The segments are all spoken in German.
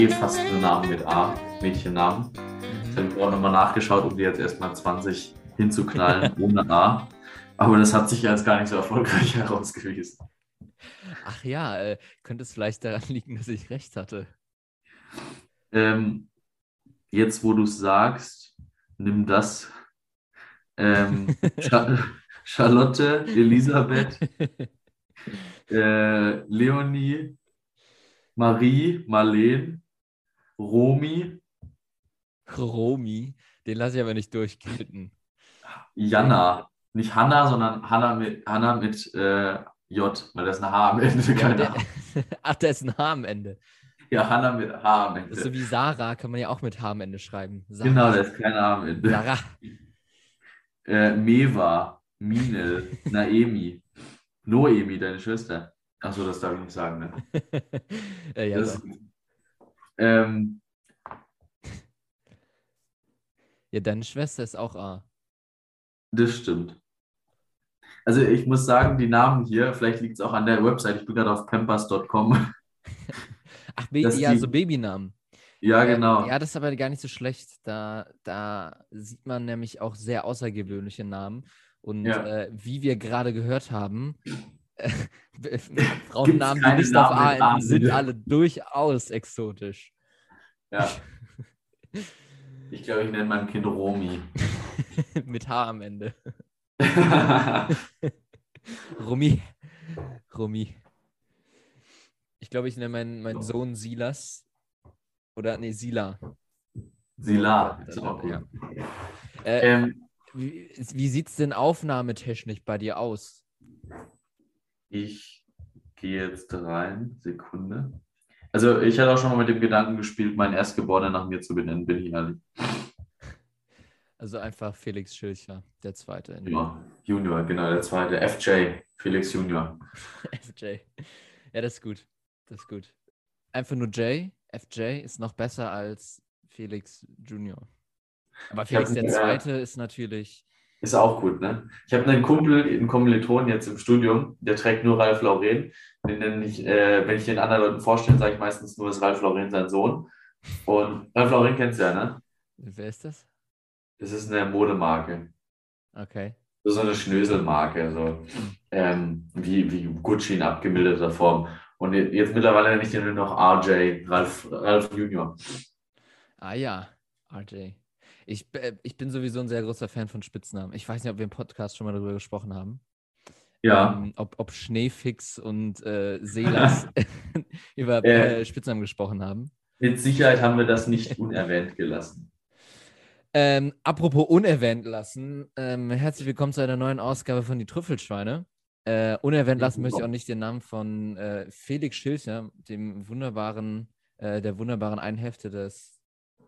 eh fast nur Namen mit A, Mädchennamen. Ich habe vorhin nochmal nachgeschaut, um die jetzt erstmal 20 hinzuknallen ohne A. Aber das hat sich als gar nicht so erfolgreich herausgewiesen. Ach ja, äh, könnte es vielleicht daran liegen, dass ich recht hatte. Ähm, jetzt, wo du es sagst, nimm das. Ähm, Cha Charlotte, Elisabeth, äh, Leonie, Marie, Marleen, Romi, Romi, den lasse ich aber nicht durchgelten. Jana. Nicht Hanna, sondern Hanna mit, Hanna mit äh, J, weil das ist ein H am Ende. Ja, Keine der, ach, da ist ein H am Ende. Ja, Hanna mit H am Ende. So wie Sarah kann man ja auch mit H am Ende schreiben. Sarah. Genau, da ist kein H am Ende. Sarah. Äh, Meva, Minel, Naemi, Noemi, deine Schwester. Achso, das darf ich nicht sagen, ne? äh, ja, Das, doch. Ähm, ja, deine Schwester ist auch A. das stimmt. Also ich muss sagen, die Namen hier, vielleicht liegt es auch an der Website, ich bin gerade auf pampers.com. Ach, Ba- Dass ja, die- so Babynamen. Ja, Äh, genau. Ja, das ist aber gar nicht so schlecht. Da, da sieht man nämlich auch sehr außergewöhnliche Namen. Und Ja. äh, wie wir gerade gehört haben, Frauennamen, die nicht auf A enden, sind alle durchaus exotisch. Ja. Ich glaube, ich nenne mein Kind Romi. Mit H am Ende. Rumi. Rumi. Ich glaube, ich nenne meinen, meinen Sohn Silas. Oder, nee, Sila. Sila, ist auch gut. Ja. Äh, Ähm, wie wie sieht es denn aufnahmetechnisch bei dir aus? Ich gehe jetzt rein. Sekunde. Also ich hatte auch schon mal mit dem Gedanken gespielt, meinen Erstgeborenen nach mir zu benennen, bin ich ehrlich. Also einfach Felix Schilcher, der zweite. Ja, Junior, genau, der zweite. FJ, Felix Junior. FJ. Ja, das ist gut. Das ist gut. Einfach nur J. FJ ist noch besser als Felix Junior. Aber hab Felix der Zweite ist natürlich. Ist auch gut, ne? Ich habe einen Kumpel, einen Kommiliton jetzt im Studium, der trägt nur Ralf Lauren. Den nenne ich, äh, wenn ich den anderen Leuten vorstelle, sage ich meistens nur, ist Ralf Lauren sein Sohn. Und Ralf Lauren kennst du ja, ne? Wer ist das? Das ist eine Modemarke. Okay. So eine Schnöselmarke, so ähm, wie, wie Gucci in abgemilderter Form. Und je- jetzt mittlerweile nenne ich den nur noch RJ, Ralf, Ralf Junior. Ah ja, RJ. Ich, äh, ich bin sowieso ein sehr großer Fan von Spitznamen. Ich weiß nicht, ob wir im Podcast schon mal darüber gesprochen haben. Ja, Ähm, ob, ob Schneefix und äh, Seelas über Äh. äh, Spitznamen gesprochen haben. mit Sicherheit haben wir das nicht unerwähnt gelassen. Ähm, apropos unerwähnt lassen, ähm, herzlich willkommen zu einer neuen Ausgabe von Die Trüffelschweine. Äh, unerwähnt lassen möchte ich auch nicht den Namen von äh, Felix Schilcher, dem wunderbaren, äh, der wunderbaren Einhälfte des,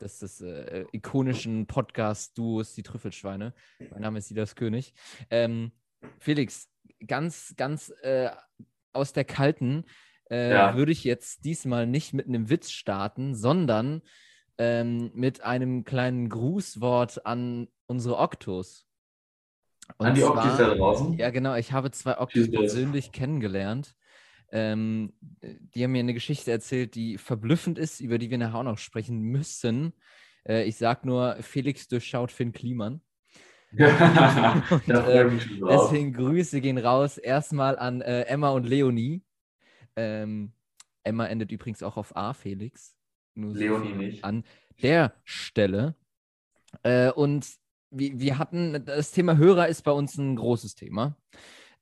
des, des äh, ikonischen Podcast-Duos Die Trüffelschweine. Mein Name ist Silas König. Ähm, Felix, ganz, ganz äh, aus der kalten äh, Ja. würde ich jetzt diesmal nicht mit einem Witz starten, sondern ähm, mit einem kleinen Grußwort an unsere Oktos. Und An die Oktis da draußen. Ja, genau. Ich habe zwei los. persönlich kennengelernt. Ähm, die haben mir eine Geschichte erzählt, die verblüffend ist, über die wir nachher auch noch sprechen müssen. Äh, ich sag nur, Felix durchschaut Finn Kliman. Und, äh. Deswegen Grüße gehen raus. Erstmal an äh, Emma und Leonie. Ähm, Emma endet übrigens auch auf A, Felix. Nur so Leonie viel nicht. An der Stelle. Äh, und wir, wir hatten, das Thema Hörer ist bei uns ein großes Thema.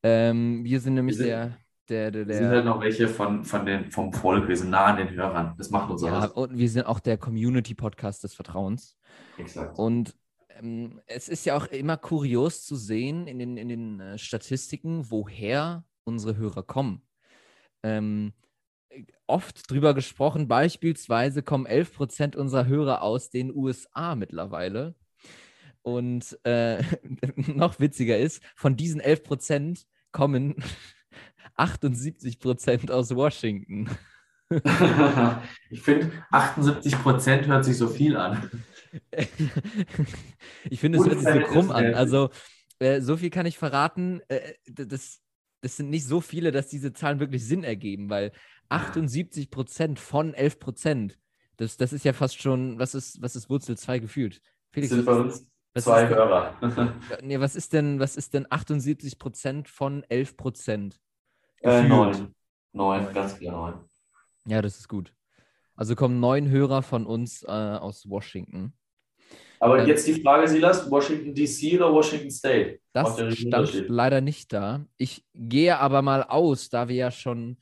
Ähm, wir sind nämlich Wir sind- der, der, der, Es sind halt noch welche von, von den, vom Volk, wir sind nah an den Hörern. Das macht uns ja, aus. und wir sind auch der Community-Podcast des Vertrauens. Exakt. Und ähm, es ist ja auch immer kurios zu sehen in den, in den äh, Statistiken, woher unsere Hörer kommen. Ähm, äh, oft drüber gesprochen, beispielsweise kommen 11% unserer Hörer aus den USA mittlerweile. Und äh, noch witziger ist, von diesen 11% kommen 78% aus Washington. ich finde, 78 Prozent hört sich so viel an. ich finde, es hört sich so krumm an. Also, äh, so viel kann ich verraten. Äh, das, das sind nicht so viele, dass diese Zahlen wirklich Sinn ergeben, weil 78 Prozent von 11 Prozent, Das, das ist ja fast schon, was ist, was ist Wurzel 2 gefühlt? Felix, sind bei uns zwei Hörer. nee, was ist denn, was ist denn 78 Prozent von 11 Prozent? Äh, neun. Neun, ganz klar neun. Ja, das ist gut. Also kommen neun Hörer von uns äh, aus Washington. Aber ähm, jetzt die Frage, Silas, Washington DC oder Washington State? Das stand leider nicht da. Ich gehe aber mal aus, da wir ja schon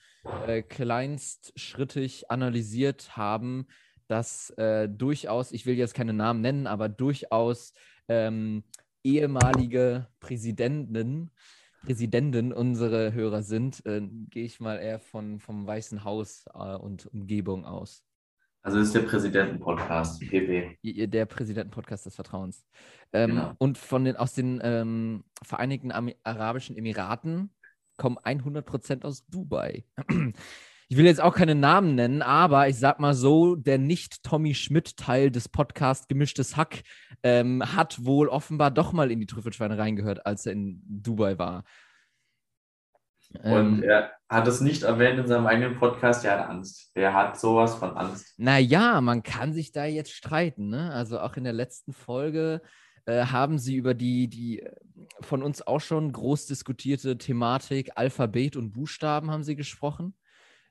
äh, kleinstschrittig analysiert haben, dass äh, durchaus, ich will jetzt keine Namen nennen, aber durchaus ähm, ehemalige Präsidenten, Präsidenten unsere Hörer sind, äh, gehe ich mal eher von, vom Weißen Haus äh, und Umgebung aus. Also das ist der Präsidenten-Podcast, PP. Der Präsidenten-Podcast des Vertrauens. Ähm, genau. Und von den, aus den ähm, Vereinigten Arabischen Emiraten kommen 100% aus Dubai. Ich will jetzt auch keine Namen nennen, aber ich sag mal so, der nicht-Tommy Schmidt-Teil des Podcasts Gemischtes Hack ähm, hat wohl offenbar doch mal in die Trüffelschweine reingehört, als er in Dubai war. Und ähm, er hat es nicht erwähnt in seinem eigenen Podcast, er hat Angst. Er hat sowas von Angst. Naja, man kann sich da jetzt streiten. Ne? Also auch in der letzten Folge äh, haben sie über die, die äh, von uns auch schon groß diskutierte Thematik Alphabet und Buchstaben haben sie gesprochen.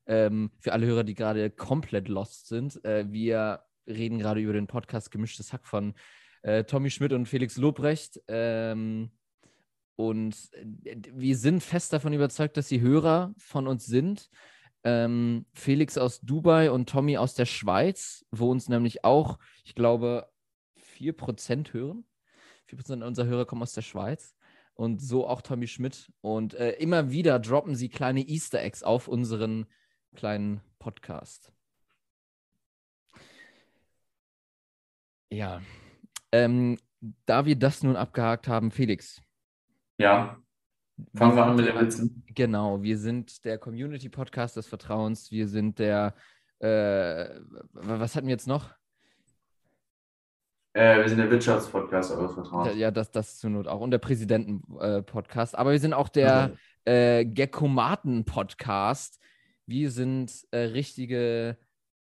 Ähm, für alle Hörer, die gerade komplett lost sind, äh, wir reden gerade über den Podcast Gemischtes Hack von äh, Tommy Schmidt und Felix Lobrecht. Ähm, und äh, wir sind fest davon überzeugt, dass sie Hörer von uns sind. Ähm, Felix aus Dubai und Tommy aus der Schweiz, wo uns nämlich auch, ich glaube, 4% hören. 4% unserer Hörer kommen aus der Schweiz. Und so auch Tommy Schmidt. Und äh, immer wieder droppen sie kleine Easter Eggs auf unseren kleinen Podcast. Ja. Ähm, da wir das nun abgehakt haben, Felix, ja. Fangen wir an mit den Witzen. Genau, wir sind der Community-Podcast des Vertrauens. Wir sind der, äh, was hatten wir jetzt noch? Äh, wir sind der Wirtschaftspodcast eures Vertrauens. Ja, das, das zur Not auch. Und der Präsidenten-Podcast. Aber wir sind auch der äh, Geckomaten-Podcast. Wir sind äh, richtige,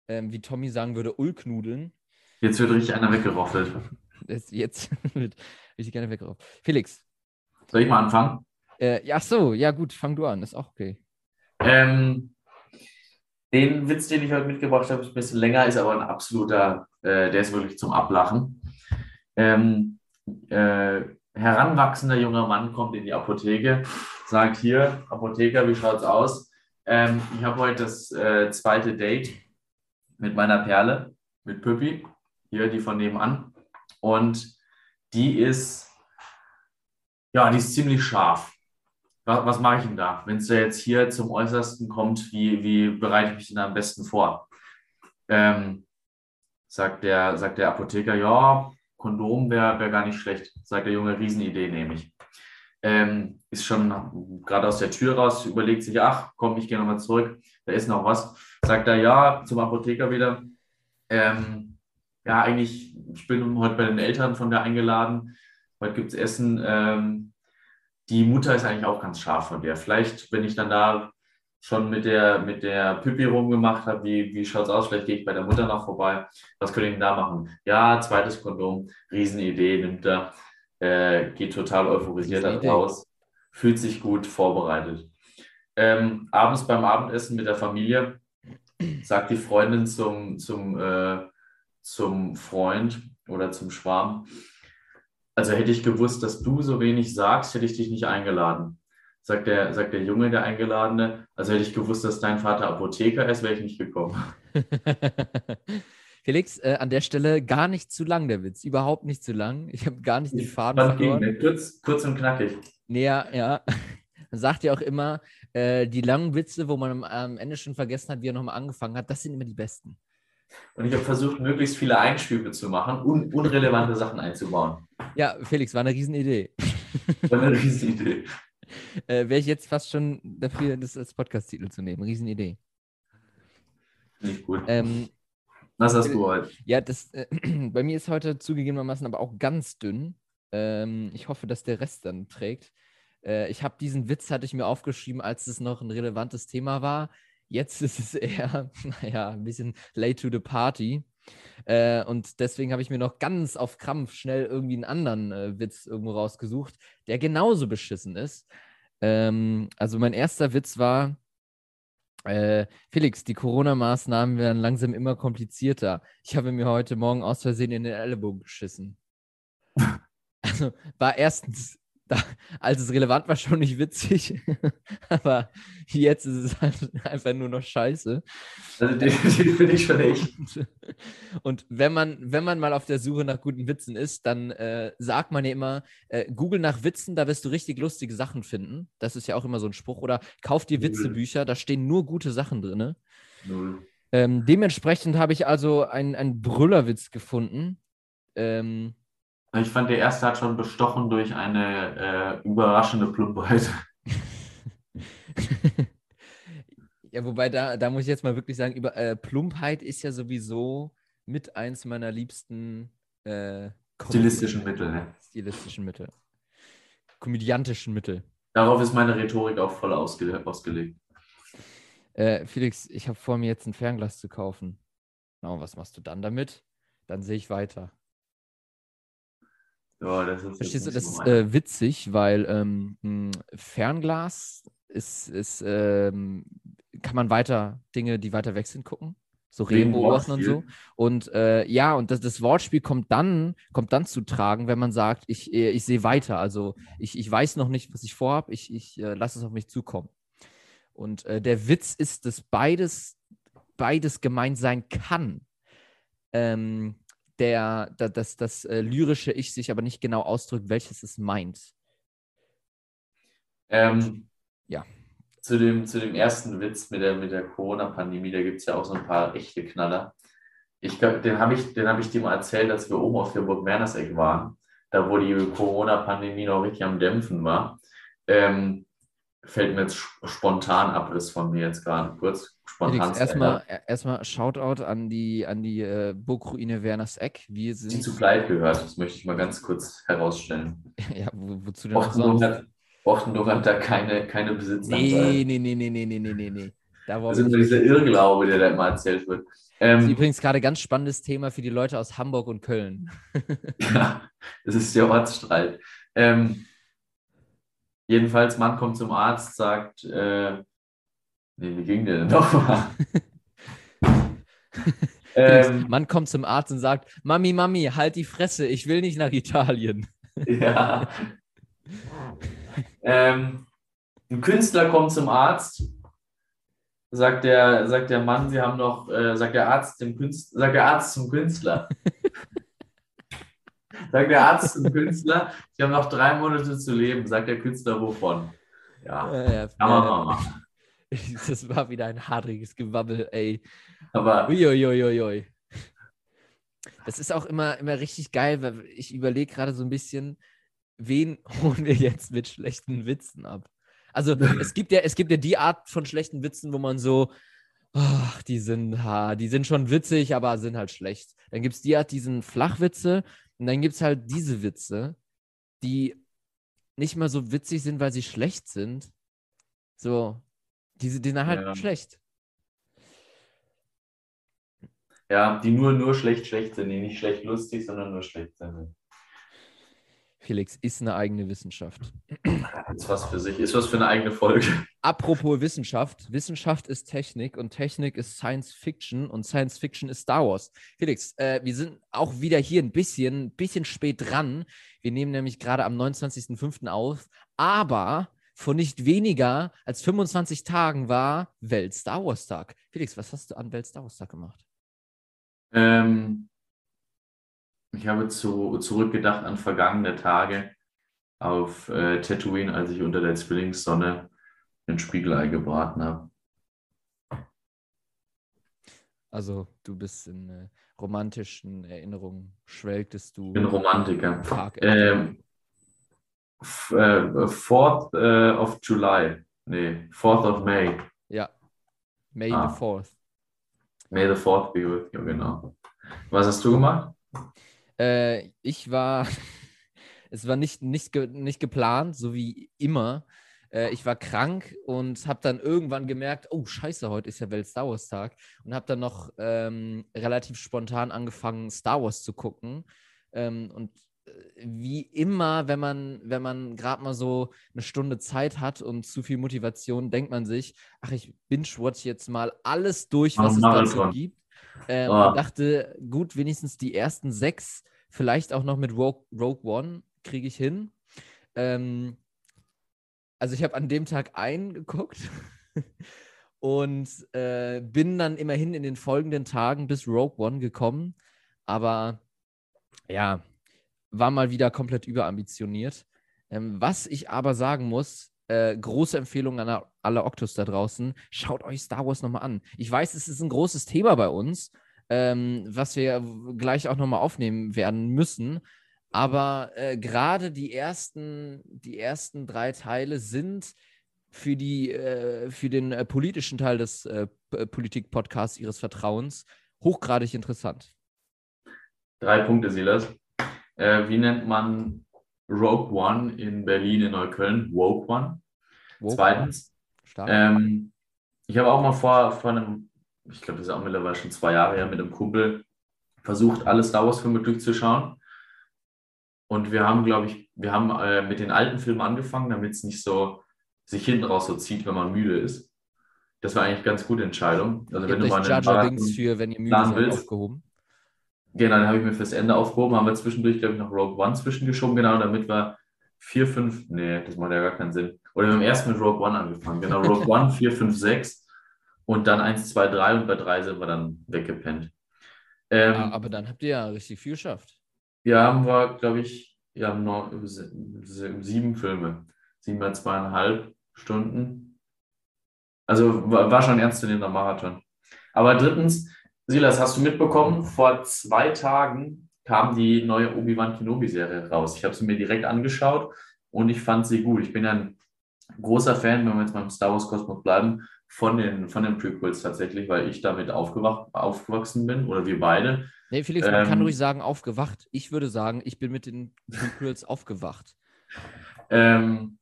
ähm, wie Tommy sagen würde, Ulknudeln. Jetzt wird richtig einer weggeroffelt. Jetzt wird richtig einer weggeroffelt. Felix, soll ich mal anfangen? Äh, ach so, ja gut, fang du an, ist auch okay. Ähm, den Witz, den ich heute mitgebracht habe, ist ein bisschen länger, ist aber ein absoluter, äh, der ist wirklich zum Ablachen. Ähm, äh, heranwachsender junger Mann kommt in die Apotheke, sagt hier, Apotheker, wie schaut's aus? Ähm, ich habe heute das äh, zweite Date mit meiner Perle, mit Püppi, hier die von nebenan. Und die ist ja, die ist ziemlich scharf. Was, was mache ich denn da? Wenn es jetzt hier zum Äußersten kommt, wie, wie bereite ich mich denn am besten vor? Ähm, sagt, der, sagt der Apotheker, ja, Kondom wäre wär gar nicht schlecht. Sagt der Junge, Riesenidee nehme ich. Ähm, ist schon gerade aus der Tür raus, überlegt sich, ach, komm, ich gehe nochmal zurück, da ist noch was. Sagt er, ja, zum Apotheker wieder. Ähm, ja, eigentlich, ich bin heute bei den Eltern von der eingeladen heute gibt es Essen. Ähm, die Mutter ist eigentlich auch ganz scharf von der. Vielleicht, wenn ich dann da schon mit der, mit der Pippi rumgemacht habe, wie, wie schaut es aus? Vielleicht gehe ich bei der Mutter noch vorbei. Was könnte ich denn da machen? Ja, zweites Kondom, Riesenidee, nimmt er, äh, geht total euphorisiert raus, fühlt sich gut vorbereitet. Ähm, abends beim Abendessen mit der Familie sagt die Freundin zum, zum, äh, zum Freund oder zum Schwarm, also hätte ich gewusst, dass du so wenig sagst, hätte ich dich nicht eingeladen. Sagt der, sagt der Junge, der Eingeladene. Also hätte ich gewusst, dass dein Vater Apotheker ist, wäre ich nicht gekommen. Felix, äh, an der Stelle gar nicht zu lang, der Witz. Überhaupt nicht zu lang. Ich habe gar nicht den Faden verloren. Ging, kurz, kurz und knackig. Nee, ja, ja. Man sagt ja auch immer, äh, die langen Witze, wo man am, am Ende schon vergessen hat, wie er nochmal angefangen hat, das sind immer die besten. Und ich habe versucht, möglichst viele Einschübe zu machen und unrelevante Sachen einzubauen. Ja, Felix, war eine Riesenidee. War eine Riesenidee. äh, Wäre ich jetzt fast schon dafür, das als Podcast-Titel zu nehmen. Riesenidee. Nicht gut. Ähm, Was hast du heute? Ja, das, äh, bei mir ist heute zugegebenermaßen aber auch ganz dünn. Ähm, ich hoffe, dass der Rest dann trägt. Äh, ich habe diesen Witz, hatte ich mir aufgeschrieben, als es noch ein relevantes Thema war. Jetzt ist es eher, naja, ein bisschen late to the party. Äh, und deswegen habe ich mir noch ganz auf Krampf schnell irgendwie einen anderen äh, Witz irgendwo rausgesucht, der genauso beschissen ist. Ähm, also mein erster Witz war, äh, Felix, die Corona-Maßnahmen werden langsam immer komplizierter. Ich habe mir heute Morgen aus Versehen in den Ellenbogen geschissen. Also war erstens da, als es relevant war, schon nicht witzig. Aber jetzt ist es halt einfach nur noch scheiße. Also den finde ich schon echt. Und wenn man, wenn man mal auf der Suche nach guten Witzen ist, dann äh, sagt man ja immer, äh, Google nach Witzen, da wirst du richtig lustige Sachen finden. Das ist ja auch immer so ein Spruch. Oder kauf dir Witzebücher, da stehen nur gute Sachen drin. Null. Ähm, dementsprechend habe ich also einen Brüllerwitz gefunden. Ähm, ich fand, der erste hat schon bestochen durch eine äh, überraschende Plumpheit. ja, wobei da, da muss ich jetzt mal wirklich sagen, über, äh, Plumpheit ist ja sowieso mit eins meiner liebsten äh, stilistischen Mittel. Ne? Stilistischen Mittel. Komödiantischen Mittel. Darauf ist meine Rhetorik auch voll ausge ausgelegt. Äh, Felix, ich habe vor mir jetzt ein Fernglas zu kaufen. Na, oh, was machst du dann damit? Dann sehe ich weiter. Ja, das ist, Verstehst du, das ist äh, witzig, weil ähm, ein Fernglas ist, ist ähm, kann man weiter Dinge, die weiter weg sind, gucken. So Rehen beobachten und so. Und äh, ja, und das, das Wortspiel kommt dann, kommt dann zu tragen, wenn man sagt, ich, äh, ich sehe weiter. Also ich, ich weiß noch nicht, was ich vorhabe, ich, ich äh, lasse es auf mich zukommen. Und äh, der Witz ist, dass beides, beides gemeint sein kann. Ähm, der, der, das, das äh, lyrische Ich sich aber nicht genau ausdrückt, welches es meint. Ähm, ja. Zu dem, zu dem ersten Witz mit der, mit der Corona-Pandemie, da gibt es ja auch so ein paar echte Knaller. Ich glaub, den habe ich, hab ich dir mal erzählt, als wir oben auf der Burg Mernerseck waren, da wo die Corona-Pandemie noch richtig am Dämpfen war. Ähm, fällt mir jetzt spontan ab, Abriss von mir jetzt gerade kurz. Spontan. Erstmal erstmal Shoutout an die, an die äh, Burgruine Werners Eck. Wir sind die zu Kleid gehört, das möchte ich mal ganz kurz herausstellen. ja, wo, wozu denn Offenburg hat, Offenburg hat da keine, keine Besitzer. Nee, nee, nee, nee, nee, nee, nee, nee. Da das ist dieser Irrglaube, der da immer erzählt wird. Ähm, das ist ähm, übrigens gerade ein ganz spannendes Thema für die Leute aus Hamburg und Köln. ja, das ist der Ortsstreit. Ähm, jedenfalls, Mann kommt zum Arzt, sagt, äh, Nee, wie ging der denn nochmal? ähm, Man kommt zum Arzt und sagt: Mami, Mami, halt die Fresse, ich will nicht nach Italien. ja. ähm, ein Künstler kommt zum Arzt, sagt der, sagt der Mann, sie haben noch, äh, sagt der Arzt dem Künstler, sagt der Arzt zum Künstler. sagt der Arzt zum Künstler, sie haben noch drei Monate zu leben, sagt der Künstler wovon. Ja, ja, ja kann man mal machen. Das war wieder ein hadriges Gewabbel, ey. Aber. Uiuiuiui. Das ist auch immer, immer richtig geil, weil ich überlege gerade so ein bisschen, wen holen wir jetzt mit schlechten Witzen ab? Also es gibt ja, es gibt ja die Art von schlechten Witzen, wo man so, ach, die sind, ha, die sind schon witzig, aber sind halt schlecht. Dann gibt es die Art, diesen Flachwitze und dann gibt es halt diese Witze, die nicht mal so witzig sind, weil sie schlecht sind. So, die, die sind halt ja. schlecht. Ja, die nur, nur schlecht, schlecht sind, die nicht schlecht lustig, sondern nur schlecht sind. Felix, ist eine eigene Wissenschaft. Ist was für sich, ist was für eine eigene Folge. Apropos Wissenschaft, Wissenschaft ist Technik und Technik ist Science Fiction und Science Fiction ist Star Wars. Felix, äh, wir sind auch wieder hier ein bisschen, bisschen spät dran. Wir nehmen nämlich gerade am 29.05. auf, aber vor nicht weniger als 25 Tagen war Welt Star Wars Tag. Felix, was hast du an Welt Star Wars Tag gemacht? Ähm, ich habe zu, zurückgedacht an vergangene Tage auf äh, Tatooine, als ich unter der Zwillingssonne ein Spiegelei gebraten habe. Also du bist in äh, romantischen Erinnerungen, schwelgtest du. Ich bin Romantiker. Ähm, äh, 4th äh, of July. Nee, 4th of May. Ja. May ah. the 4th. May the 4th be with you, genau. Was hast du gemacht? Äh, ich war, es war nicht, nicht, nicht geplant, so wie immer. Äh, ich war krank und habe dann irgendwann gemerkt, oh scheiße, heute ist ja Welt Star Wars Tag und habe dann noch ähm, relativ spontan angefangen, Star Wars zu gucken. Ähm, und äh, wie immer, wenn man, wenn man gerade mal so eine Stunde Zeit hat und zu viel Motivation, denkt man sich, ach, ich binge-watch jetzt mal alles durch, was oh, es dazu gibt. Ähm, oh. Und dachte, gut, wenigstens die ersten sechs, vielleicht auch noch mit Rogue, Rogue One kriege ich hin. Ähm, also ich habe an dem Tag eingeguckt und äh, bin dann immerhin in den folgenden Tagen bis Rogue One gekommen. Aber ja, war mal wieder komplett überambitioniert. Ähm, was ich aber sagen muss, äh, große Empfehlung an alle Octos da draußen, schaut euch Star Wars nochmal an. Ich weiß, es ist ein großes Thema bei uns, ähm, was wir gleich auch nochmal aufnehmen werden müssen. Aber äh, gerade die ersten, die ersten drei Teile sind für, die, äh, für den äh, politischen Teil des äh, Politik-Podcasts Ihres Vertrauens hochgradig interessant. Drei Punkte, Silas. Äh, wie nennt man Rogue One in Berlin, in Neukölln? Woke One. Woke Zweitens, ähm, ich habe auch mal vor, vor einem, ich glaube, das ist auch mittlerweile schon zwei Jahre her, mit einem Kumpel versucht, alle Star Wars-Filme durchzuschauen. Und wir haben, glaube ich, wir haben äh, mit den alten Filmen angefangen, damit es nicht so sich hinten raus so zieht, wenn man müde ist. Das war eigentlich eine ganz gute Entscheidung. Also wenn du mal einen Binks für, wenn ihr müde seid, willst, aufgehoben. Genau, dann habe ich mir fürs Ende aufgehoben, haben wir zwischendurch, glaube ich, noch Rogue One zwischengeschoben, genau, damit wir 4, 5, nee, das macht ja gar keinen Sinn. Oder wir haben erst mit Rogue One angefangen, genau, Rogue One, 4, 5, 6 und dann 1, 2, 3 und bei 3 sind wir dann weggepennt. Ähm, ja, aber dann habt ihr ja richtig viel geschafft. Ja, haben wir, glaube ich, ja, noch, sieben Filme. Sieben mal zweieinhalb Stunden. Also war schon ein ernstzunehmender Marathon. Aber drittens, Silas, hast du mitbekommen, vor zwei Tagen kam die neue Obi-Wan Kenobi-Serie raus. Ich habe sie mir direkt angeschaut und ich fand sie gut. Ich bin ja ein großer Fan, wenn wir jetzt mal im Star Wars Kosmos bleiben, von den, von den Prequels tatsächlich, weil ich damit aufgewachsen bin oder wir beide. Nee, Felix, man ähm, kann ruhig sagen, aufgewacht. Ich würde sagen, ich bin mit den Prequels aufgewacht. Ähm,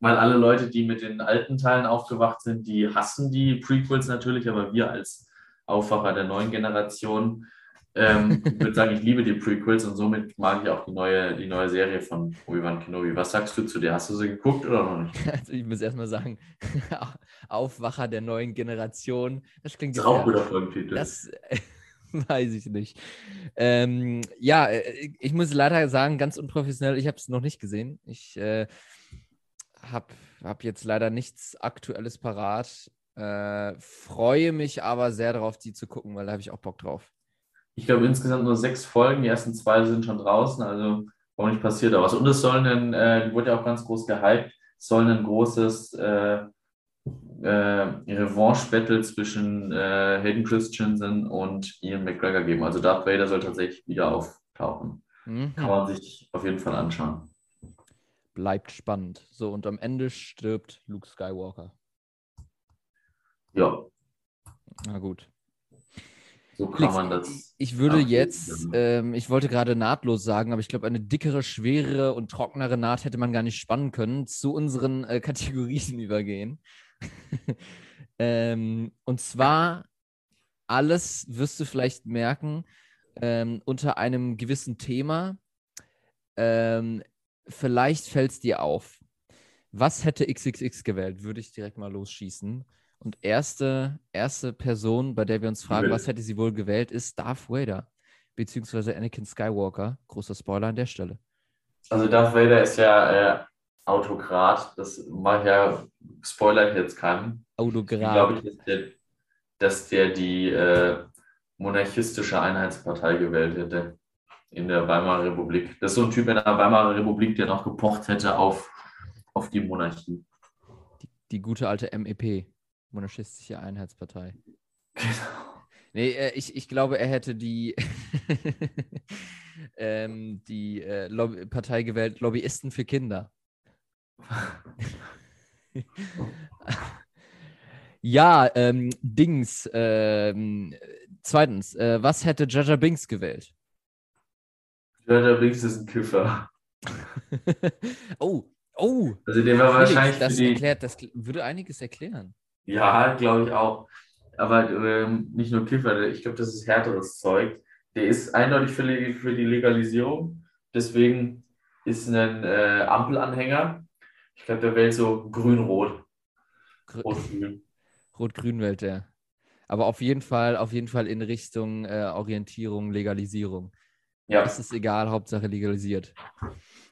weil alle Leute, die mit den alten Teilen aufgewacht sind, die hassen die Prequels natürlich, aber wir als Aufwacher der neuen Generation ähm, ich würde sagen, ich liebe die Prequels und somit mag ich auch die neue, die neue Serie von Obi-Wan Kenobi. Was sagst du zu der? Hast du sie geguckt oder noch nicht? Also ich muss erstmal sagen, Aufwacher der neuen Generation. Das klingt das ist auch guter Folgentitel. Das weiß ich nicht. Ähm, ja, äh, ich muss leider sagen, ganz unprofessionell, ich habe es noch nicht gesehen. Ich äh, habe hab jetzt leider nichts Aktuelles parat. Äh, freue mich aber sehr darauf, die zu gucken, weil da habe ich auch Bock drauf ich glaube, insgesamt nur sechs Folgen. Die ersten zwei sind schon draußen, also warum nicht passiert da was. Und es soll ein, äh, die wurde ja auch ganz groß gehypt, es soll ein großes äh, äh, Revanche-Battle zwischen äh, Hayden Christensen und Ian McGregor geben. Also Darth Vader soll tatsächlich wieder auftauchen. Mhm. Kann man sich auf jeden Fall anschauen. Bleibt spannend. So, und am Ende stirbt Luke Skywalker. Ja. Na gut. So kann man das. Ich würde jetzt, ähm, ich wollte gerade nahtlos sagen, aber ich glaube, eine dickere, schwerere und trockenere Naht hätte man gar nicht spannen können, zu unseren äh, Kategorien übergehen. ähm, und zwar alles, wirst du vielleicht merken, ähm, unter einem gewissen Thema. Ähm, vielleicht fällt es dir auf. Was hätte XXX gewählt? Würde ich direkt mal losschießen. Und erste, erste Person, bei der wir uns fragen, was hätte sie wohl gewählt, ist Darth Vader, beziehungsweise Anakin Skywalker. Großer Spoiler an der Stelle. Also Darth Vader ist ja äh, Autokrat. Das mache ich ja, spoiler ich jetzt keinen. Autokrat. Ich glaube, dass der, dass der die äh, monarchistische Einheitspartei gewählt hätte in der Weimarer Republik. Das ist so ein Typ in der Weimarer Republik, der noch gepocht hätte auf, auf die Monarchie. Die, die gute alte MEP. Monarchistische Einheitspartei. Genau. Nee, äh, ich, ich glaube, er hätte die, ähm, die äh, Lobby Partei gewählt, Lobbyisten für Kinder. ja, ähm, Dings. Ähm, zweitens, äh, was hätte Jaja Binks gewählt? Jaja Binks ist ein Kiffer. oh, Oh, Also der war wahrscheinlich das erklärt, das würde einiges erklären. Ja, glaube ich auch. Aber ähm, nicht nur Kiffer, ich glaube, das ist härteres Zeug. Der ist eindeutig für die, für die Legalisierung. Deswegen ist ein äh, Ampelanhänger. Ich glaube, der wählt so grün-rot. Gr- Rot-grün. Rot-Grün wählt der. Aber auf jeden Fall, auf jeden Fall in Richtung äh, Orientierung, Legalisierung. Ja, Es ist egal, Hauptsache legalisiert.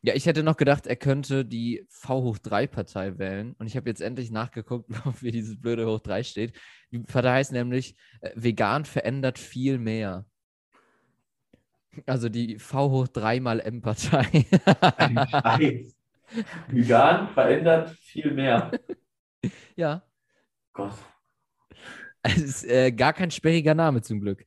Ja, ich hätte noch gedacht, er könnte die V hoch 3 Partei wählen. Und ich habe jetzt endlich nachgeguckt, wofür dieses blöde hoch 3 steht. Die Partei heißt nämlich äh, Vegan verändert viel mehr. Also die V hoch 3 mal M-Partei. Scheiß. Vegan verändert viel mehr. ja, Gott. es ist äh, gar kein sperriger Name zum Glück.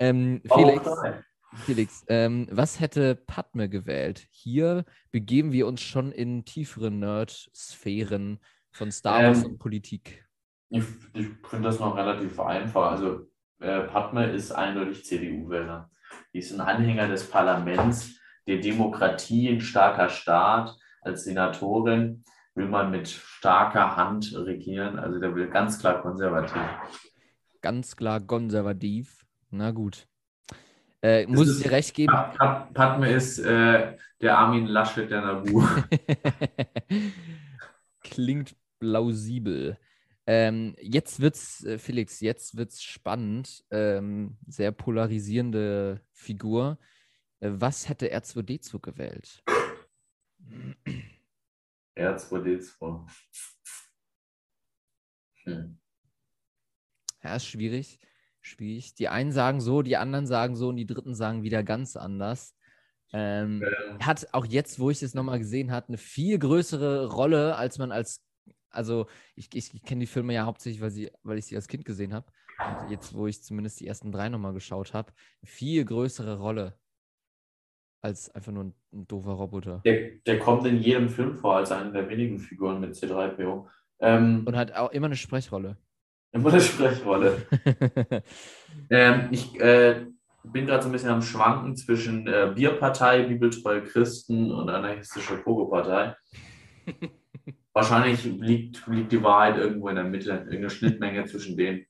Ähm, Felix, drei. Felix, ähm, was hätte Padme gewählt? Hier begeben wir uns schon in tiefere Nerd-Sphären von Star Wars Ähm, und Politik. Ich, ich finde das noch relativ einfach. Also äh, Padme ist eindeutig CDU-Wähler. Die ist ein Anhänger des Parlaments, der Demokratie, ein starker Staat. Als Senatorin will man mit starker Hand regieren. Also der will ganz klar konservativ. Ganz klar konservativ. Na gut. Äh, muss ich ist- dir recht geben? Pad- Pad- Padme ist äh, der Armin Laschet der Nabu. Klingt plausibel. Ähm, jetzt wird's, äh, Felix, jetzt wird's spannend. Ähm, sehr polarisierende Figur. Äh, was hätte R2D2 gewählt? R2D2. Hm. Ja, ist schwierig. Schwierig. Die einen sagen so, die anderen sagen so und die dritten sagen wieder ganz anders. Ähm, er hat auch jetzt, wo ich es nochmal gesehen habe, eine viel größere Rolle, als man als, also ich, ich, ich kenne die Filme ja hauptsächlich, weil, sie, weil ich sie als Kind gesehen habe. Jetzt, wo ich zumindest die ersten drei nochmal geschaut habe, viel größere Rolle als einfach nur ein, ein doofer Roboter. der, der kommt in jedem Film vor als eine der wenigen Figuren mit C3PO. Ähm, Und hat auch immer eine Sprechrolle. Immer eine Sprechrolle. Ähm, ich äh, bin gerade so ein bisschen am Schwanken zwischen äh, Bierpartei, bibeltreue Christen und anarchistische Pogo-Partei. Wahrscheinlich liegt, liegt die Wahrheit irgendwo in der Mitte, irgendeine Schnittmenge zwischen denen.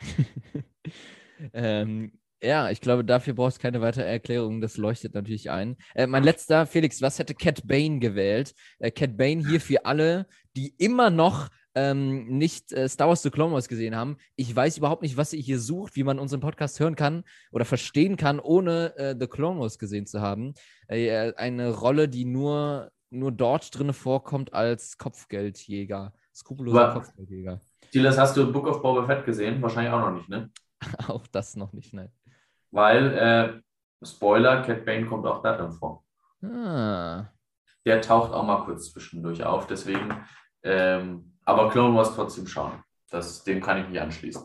ähm, ja, ich glaube, dafür brauchst du keine weitere Erklärung. Das leuchtet natürlich ein. Äh, mein letzter, Felix, was hätte Cat Bane gewählt? Äh, Cat Bane hier für alle, die immer noch ähm, nicht äh, Star Wars The Clone Wars gesehen haben. Ich weiß überhaupt nicht, was ihr hier sucht, wie man unseren Podcast hören kann oder verstehen kann, ohne äh, The Clone Wars gesehen zu haben. Äh, eine Rolle, die nur, nur dort drin vorkommt als Kopfgeldjäger. Skrupelloser Aber- Kopfgeldjäger. Silas, hast du Book of Boba Fett gesehen? Wahrscheinlich auch noch nicht, ne? Auch das noch nicht, nein. Weil, äh, Spoiler, Cat Bane kommt auch da drin vor. Ah. Der taucht auch mal kurz zwischendurch auf, deswegen, ähm, aber Clone Wars trotzdem schauen. Das, dem kann ich mich anschließen.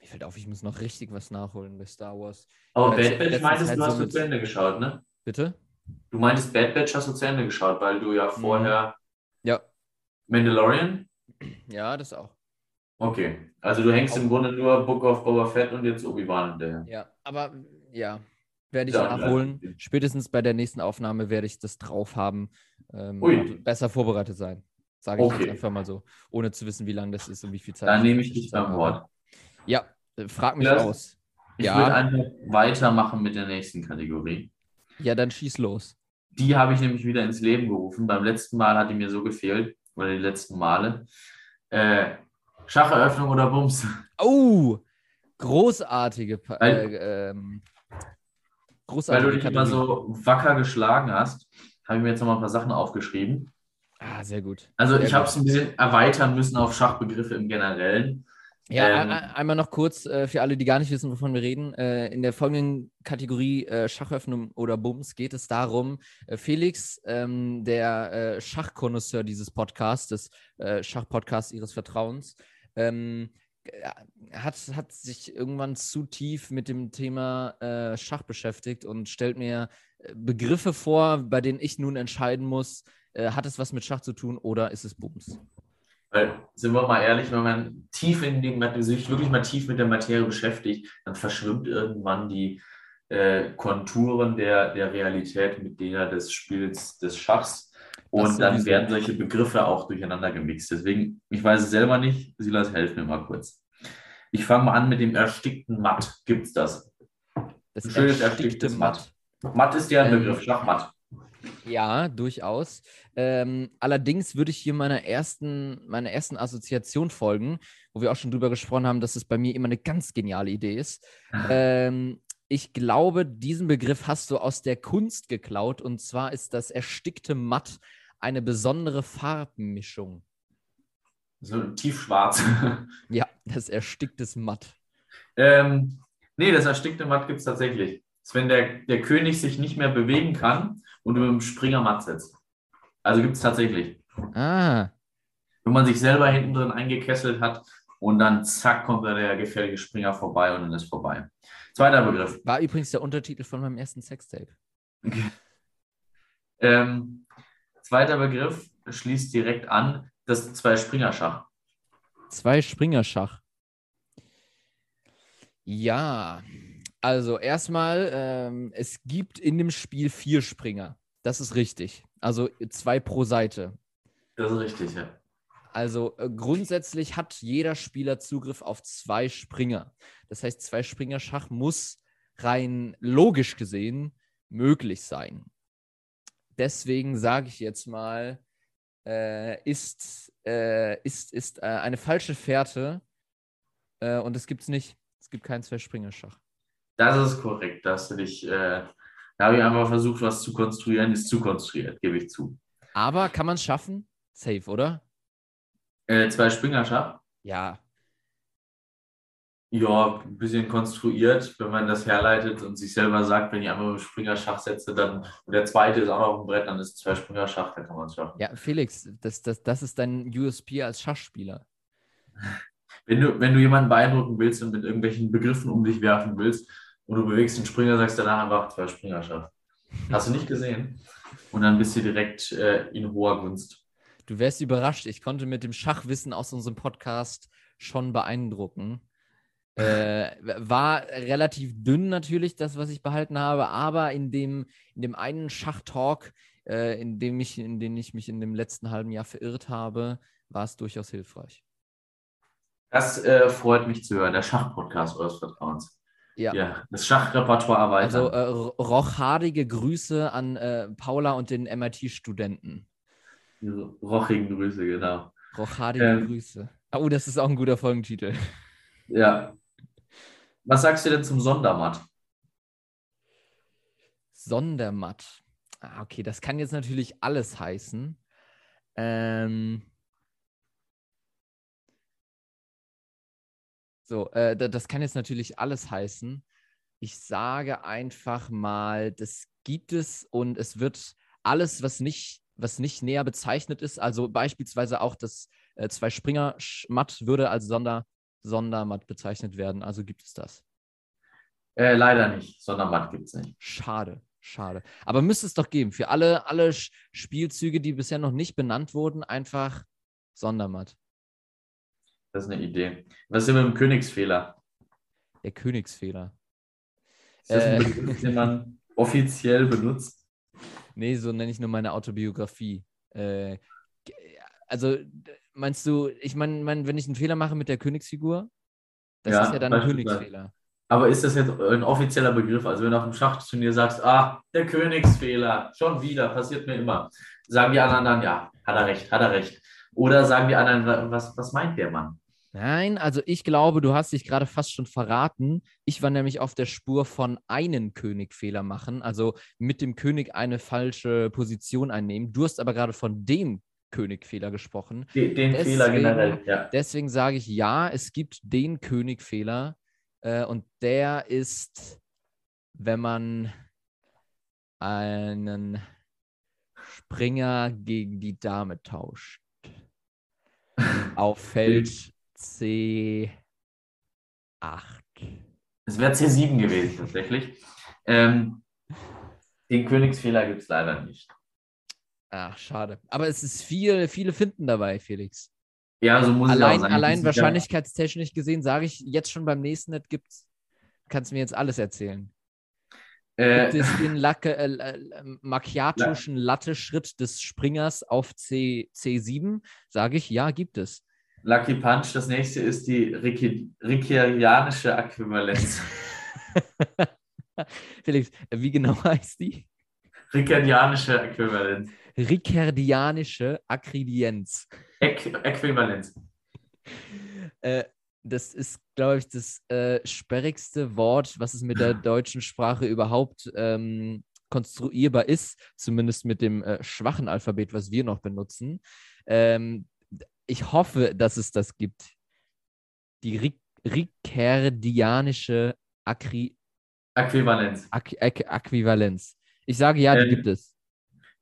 Mir fällt auf, ich muss noch richtig was nachholen bei Star Wars. Aber Ja, Bad Batch meintest halt du, so hast du mit- zu Ende geschaut, ne? Bitte? Du meintest Bad Batch hast du zu Ende geschaut, weil du ja vorher Ja. Mandalorian? Ja, das auch. Okay, also du hängst im Grunde nur Book of Boba Fett und jetzt Obi-Wan hinterher. Ja, aber ja, werde ich Ja, nachholen. Spätestens bei der nächsten Aufnahme werde ich das drauf haben. Ähm, und besser vorbereitet sein. Sage ich Okay. jetzt einfach mal so. Ohne zu wissen, wie lang das ist und wie viel Zeit. Dann nehme ich dich beim. Wort. Ja, äh, frag mich Ja. aus. Ich Ja. würde einfach weitermachen mit der nächsten Kategorie. Ja, dann schieß los. Die habe ich nämlich wieder ins Leben gerufen. Beim letzten Mal hat die mir so gefehlt, oder die letzten Male. Äh, Schacheröffnung oder Bums? Oh, großartige, Pa- Weil- äh, ähm, Weil großartige du dich immer Kategorie. so wacker geschlagen hast, habe ich mir jetzt noch mal ein paar Sachen aufgeschrieben. Ah, sehr gut. Also Sehr ich habe es ein bisschen erweitern müssen auf Schachbegriffe im Generellen. Ja, Ähm, ein- ein- einmal noch kurz äh, für alle, die gar nicht wissen, wovon wir reden. Äh, in der folgenden Kategorie äh, Schachöffnung oder Bums geht es darum, äh, Felix, ähm, der äh, Schachkonnoisseur dieses Podcasts, des äh, Schachpodcasts ihres Vertrauens, ähm, äh, hat, hat sich irgendwann zu tief mit dem Thema Schach beschäftigt und stellt mir Begriffe vor, bei denen ich nun entscheiden muss, äh, hat es was mit Schach zu tun oder ist es Bums? Weil, sind wir mal ehrlich, wenn man tief in die, sich wirklich mal tief mit der Materie beschäftigt, dann verschwimmt irgendwann die äh, Konturen der, der Realität mit der des Spiels des Schachs. Und dann werden solche Begriffe auch durcheinander gemixt. Deswegen, ich weiß es selber nicht. Silas, helf mir mal kurz. Ich fange mal an mit dem erstickten Matt. Gibt es das? Das schönes erstickte Matt. Matt ist ja ein ähm, Begriff, Schachmatt. Ja, durchaus. Ähm, allerdings würde ich hier meiner ersten, meiner ersten Assoziation folgen, wo wir auch schon drüber gesprochen haben, dass es bei mir immer eine ganz geniale Idee ist. Ähm, ich glaube, diesen Begriff hast du aus der Kunst geklaut und zwar ist das erstickte Matt eine besondere Farbmischung. So tiefschwarz. ja, das ersticktes Matt. Ähm, nee, das erstickte Matt gibt es tatsächlich. Das ist, wenn der, der König sich nicht mehr bewegen kann und über dem Springer matt setzt. Also gibt es tatsächlich. Ah. Wenn man sich selber hinten drin eingekesselt hat und dann zack kommt da der gefährliche Springer vorbei und dann ist vorbei. Zweiter Begriff. War übrigens der Untertitel von meinem ersten Sextape. Okay. Ähm, zweiter Begriff schließt direkt an, das Zwei-Springer-Schach. Zwei-Springer-Schach. Ja, also erstmal, ähm, es gibt in dem Spiel vier Springer. Das ist richtig. Also zwei pro Seite. Das ist richtig, ja. Also äh, grundsätzlich hat jeder Spieler Zugriff auf zwei Springer. Das heißt, zwei Springer Schach muss rein logisch gesehen möglich sein. Deswegen sage ich jetzt mal, äh, ist, äh, ist, ist äh, eine falsche Fährte äh, und es gibt es nicht. Es gibt keinen Zwei-Springer-Schach. Das ist korrekt. Da hast du dich, äh, da habe ich einfach versucht, was zu konstruieren, ist zu konstruiert, gebe ich zu. Aber kann man es schaffen? Safe, oder? Äh, zwei Springerschach? Ja. Ja, ein bisschen konstruiert, wenn man das herleitet und sich selber sagt, wenn ich einmal dem Springerschach setze, dann und der zweite ist auch noch auf dem Brett, dann ist es zwei Springerschach, dann kann man es schaffen. Ja, Felix, das, das, das ist dein USP als Schachspieler. Wenn du, wenn du jemanden beeindrucken willst und mit irgendwelchen Begriffen um dich werfen willst, und du bewegst den Springer, sagst danach einfach zwei Springerschaft. Hast du nicht gesehen? Und dann bist du direkt äh, in hoher Gunst. Du wärst überrascht. Ich konnte mit dem Schachwissen aus unserem Podcast schon beeindrucken. Äh, war relativ dünn natürlich, das, was ich behalten habe, aber in dem, in dem einen Schachtalk, äh, in, dem ich, in den ich mich in dem letzten halben Jahr verirrt habe, war es durchaus hilfreich. Das äh, freut mich zu hören, der Schachpodcast eures Vertrauens. Ja. ja das Schachrepertoire erweitern. Also äh, rochhadige Grüße an äh, Paula und den MIT-Studenten. Rochigen Grüße, genau. Rochadige ähm, Grüße. Oh, das ist auch ein guter Folgentitel. Ja. Was sagst du denn zum Sondermatt? Sondermatt. Ah, okay, das kann jetzt natürlich alles heißen. Ähm, So, äh, das kann jetzt natürlich alles heißen. Ich sage einfach mal, das gibt es und es wird alles, was nicht, was nicht näher bezeichnet ist, also beispielsweise auch das äh, Zwei-Springer-Matt würde als Sonder, Sondermatt bezeichnet werden. Also gibt es das. Äh, leider nicht. Sondermatt gibt es nicht. Schade. Schade. Aber müsste es doch geben. Für alle, alle Spielzüge, die bisher noch nicht benannt wurden, einfach Sondermatt. Das ist eine Idee. Was ist denn mit dem Königsfehler? Der Königsfehler. Ist das ein äh, Begriff, den man offiziell benutzt? Nee, so nenne ich nur meine Autobiografie. Äh, also, meinst du, ich meine, mein, wenn ich einen Fehler mache mit der Königsfigur, das ja, ist ja dann ein Königsfehler. Aber ist das jetzt ein offizieller Begriff? Also, wenn du auf dem Schachturnier sagst, ah, der Königsfehler, schon wieder, passiert mir immer. Sagen die anderen dann, ja, hat er recht, hat er recht. Oder sagen die anderen, was, was meint der Mann? Nein, also ich glaube, du hast dich gerade fast schon verraten. Ich war nämlich auf der Spur von einen Königfehler machen, also mit dem König eine falsche Position einnehmen. Du hast aber gerade von dem Königfehler gesprochen. Den, den deswegen, Fehler generell, ja. Deswegen sage ich ja, es gibt den Königfehler äh, und der ist, wenn man einen Springer gegen die Dame tauscht. Auf Feld C8. Es wäre C7 gewesen, tatsächlich. Ähm, den Königsfehler gibt es leider nicht. Ach, schade. Aber es ist viel, viele Finden dabei, Felix. Ja, so muss allein, es sein. Allein wahrscheinlichkeitstechnisch gesehen, sage ich jetzt schon beim nächsten Net gibt's, kannst du mir jetzt alles erzählen. Äh, gibt es den Lacke, äh, äh, macchiatischen Latte-Schritt des Springers auf C, C7? Sage ich, ja, gibt es. Lucky Punch, das nächste ist die Rickianische Äquivalenz. Felix, wie genau heißt die? Ricardianische Äquivalenz. Ricardianische Akkredienz. Äquivalenz. Äh, das ist, glaube ich, das äh, sperrigste Wort, was es mit der deutschen Sprache überhaupt ähm, konstruierbar ist, zumindest mit dem äh, schwachen Alphabet, was wir noch benutzen. Ähm, ich hoffe, dass es das gibt. Die Ri Ricardianische Akri Äquivalenz. Äquivalenz. Ich sage ja, die äh, gibt es.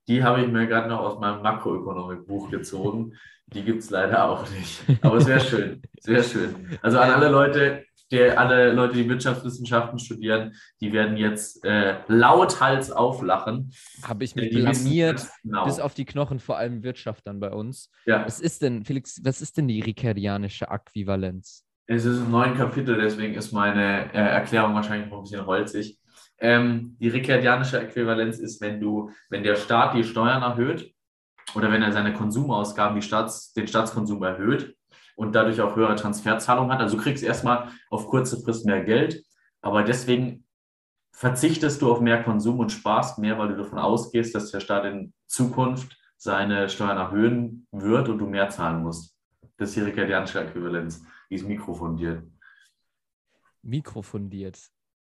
Die habe ich mir gerade noch aus meinem Makroökonomikbuch gezogen. Die gibt es leider auch nicht. Aber es wäre schön. Es wäre schön. Also an alle Leute, die, alle Leute, die Wirtschaftswissenschaften studieren, die werden jetzt äh, lauthals auflachen. Habe ich mich blamiert, genau. bis auf die Knochen, vor allem Wirtschaftern bei uns. Ja. Was ist denn, Felix, was ist denn die ricardianische Äquivalenz? Es ist ein neues Kapitel, deswegen ist meine äh, Erklärung wahrscheinlich noch ein bisschen holzig. Ähm, die ricardianische Äquivalenz ist, wenn du, wenn der Staat die Steuern erhöht oder wenn er seine Konsumausgaben, Staats, den Staatskonsum erhöht und dadurch auch höhere Transferzahlungen hat. Also du kriegst erstmal auf kurze Frist mehr Geld, aber deswegen verzichtest du auf mehr Konsum und sparst mehr, weil du davon ausgehst, dass der Staat in Zukunft seine Steuern erhöhen wird und du mehr zahlen musst. Das ist die ricardianische Äquivalenz. Die ist mikrofundiert. Mikrofundiert.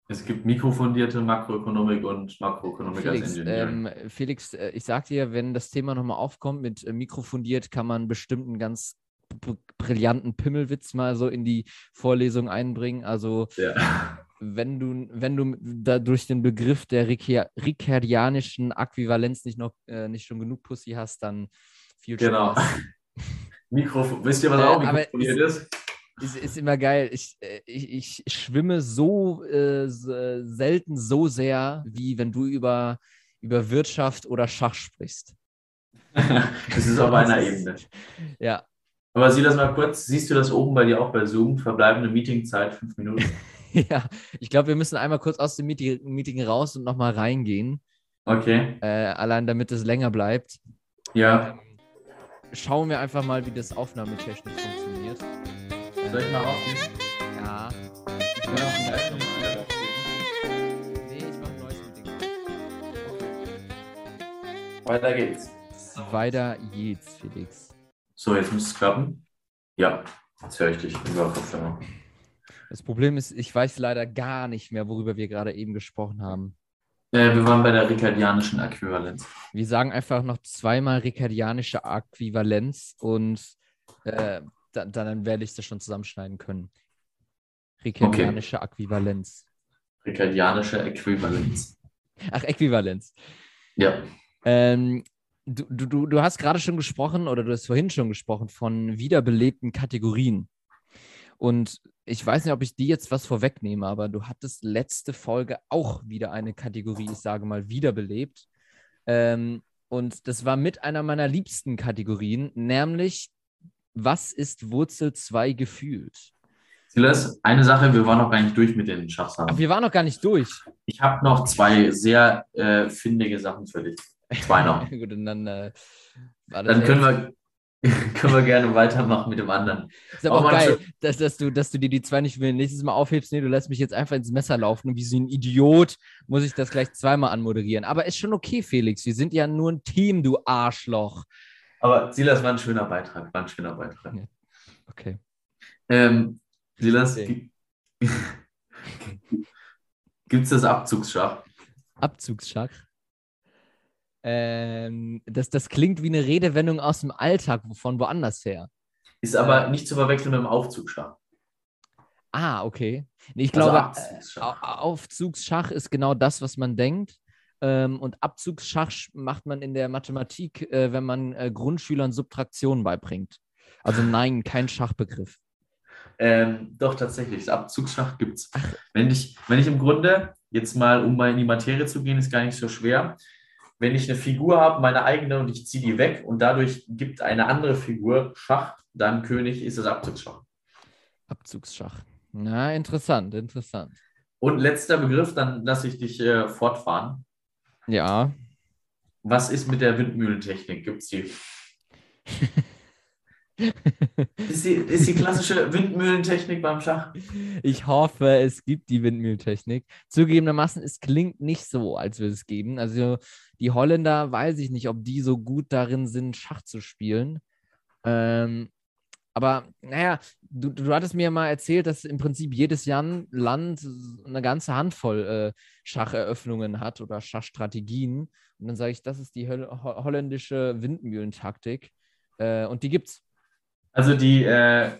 Es gibt mikrofundierte Makroökonomik und Makroökonomik Felix, als Engineering. Ähm, Felix, äh, ich sag dir, wenn das Thema nochmal aufkommt mit äh, mikrofundiert, kann man bestimmt einen ganz brillanten Pimmelwitz mal so in die Vorlesung einbringen. Also ja. wenn du, wenn du da durch den Begriff der ricardianischen Äquivalenz nicht noch äh, nicht schon genug Pussy hast, dann viel genau. Spaß. Genau. Mikro, wisst ihr, was äh, auch mikrofoniert ist? ist, ist immer geil. Ich, äh, ich, ich schwimme so äh, selten so sehr, wie wenn du über, über Wirtschaft oder Schach sprichst. das ist auf einer Ebene. Ja. Aber sieh das mal kurz. Siehst du das oben bei dir auch bei Zoom? Verbleibende Meetingzeit, fünf Minuten. ja, ich glaube, wir müssen einmal kurz aus dem Meeting, Meeting raus und nochmal reingehen. Okay. Äh, allein damit es länger bleibt. Ja. Ähm, schauen wir einfach mal, wie das aufnahmetechnisch funktioniert. Soll ich mal aufgehen? Ja. Ich will auch gleich nochmal aufgeben. Nee, ich mach ein neues Meeting. Weiter geht's. Weiter geht's, Felix. So, jetzt muss es klappen. Ja, jetzt höre ich dich über Kopfhörer. Das Problem ist, ich weiß leider gar nicht mehr, worüber wir gerade eben gesprochen haben. Äh, wir waren bei der ricardianischen Äquivalenz. Wir sagen einfach noch zweimal ricardianische Äquivalenz und äh, dann, dann werde ich das schon zusammenschneiden können. Ricardianische okay. Äquivalenz. Ricardianische Äquivalenz. Ach, Äquivalenz. Ja. Ähm, du, du, du hast gerade schon gesprochen, oder du hast vorhin schon gesprochen, von wiederbelebten Kategorien. Und ich weiß nicht, ob ich die jetzt was vorwegnehme, aber du hattest letzte Folge auch wieder eine Kategorie, ich sage mal, wiederbelebt. Ähm, und das war mit einer meiner liebsten Kategorien, nämlich was ist Wurzel 2 gefühlt? Silas, eine Sache, wir waren noch gar nicht durch mit den Schachsachen. wir waren noch gar nicht durch. Ich habe noch zwei sehr äh, findige Sachen für dich. Zwei noch. Gut, dann, äh, dann können wir, können wir gerne weitermachen mit dem anderen. Ist aber auch, auch geil, dass, dass, du, dass du dir die zwei nicht nächstes Mal aufhebst. Nee, du lässt mich jetzt einfach ins Messer laufen und wie so ein Idiot muss ich das gleich zweimal anmoderieren. Aber ist schon okay, Felix. Wir sind ja nur ein Team, du Arschloch. Aber Silas war ein schöner Beitrag, war ein schöner Beitrag. Ja. Okay. Ähm, Silas, gibt es das Abzugsschach? Abzugsschach? Ähm, das, das klingt wie eine Redewendung aus dem Alltag von woanders her. Ist aber äh, nicht zu verwechseln mit dem Aufzugsschach. Ah, okay. Ich also glaube, Abzugsschach. Aufzugsschach ist genau das, was man denkt. Ähm, und Abzugsschach macht man in der Mathematik, äh, wenn man äh, Grundschülern Subtraktion beibringt. Also nein, kein Schachbegriff. Ähm, doch, tatsächlich. Das Abzugsschach gibt es. Wenn ich, wenn ich im Grunde, jetzt mal, um mal in die Materie zu gehen, ist gar nicht so schwer. Wenn ich eine Figur habe, meine eigene, und ich ziehe die weg und dadurch gibt eine andere Figur Schach, dann König, ist es Abzugsschach. Abzugsschach. Na, interessant, interessant. Und letzter Begriff, dann lasse ich dich äh, fortfahren. Ja. Was ist mit der Windmühlentechnik? Gibt es die? ist, die? Ist die klassische Windmühlentechnik beim Schach? Ich hoffe, es gibt die Windmühlentechnik. Zugegebenermaßen, es klingt nicht so, als würde es geben. Also die Holländer, weiß ich nicht, ob die so gut darin sind, Schach zu spielen. Ähm, aber naja, du, du hattest mir mal erzählt, dass im Prinzip jedes Jan Land eine ganze Handvoll äh, Schacheröffnungen hat oder Schachstrategien. Und dann sage ich, das ist die ho holländische Windmühlentaktik. Äh, und die gibt's. Also die, äh,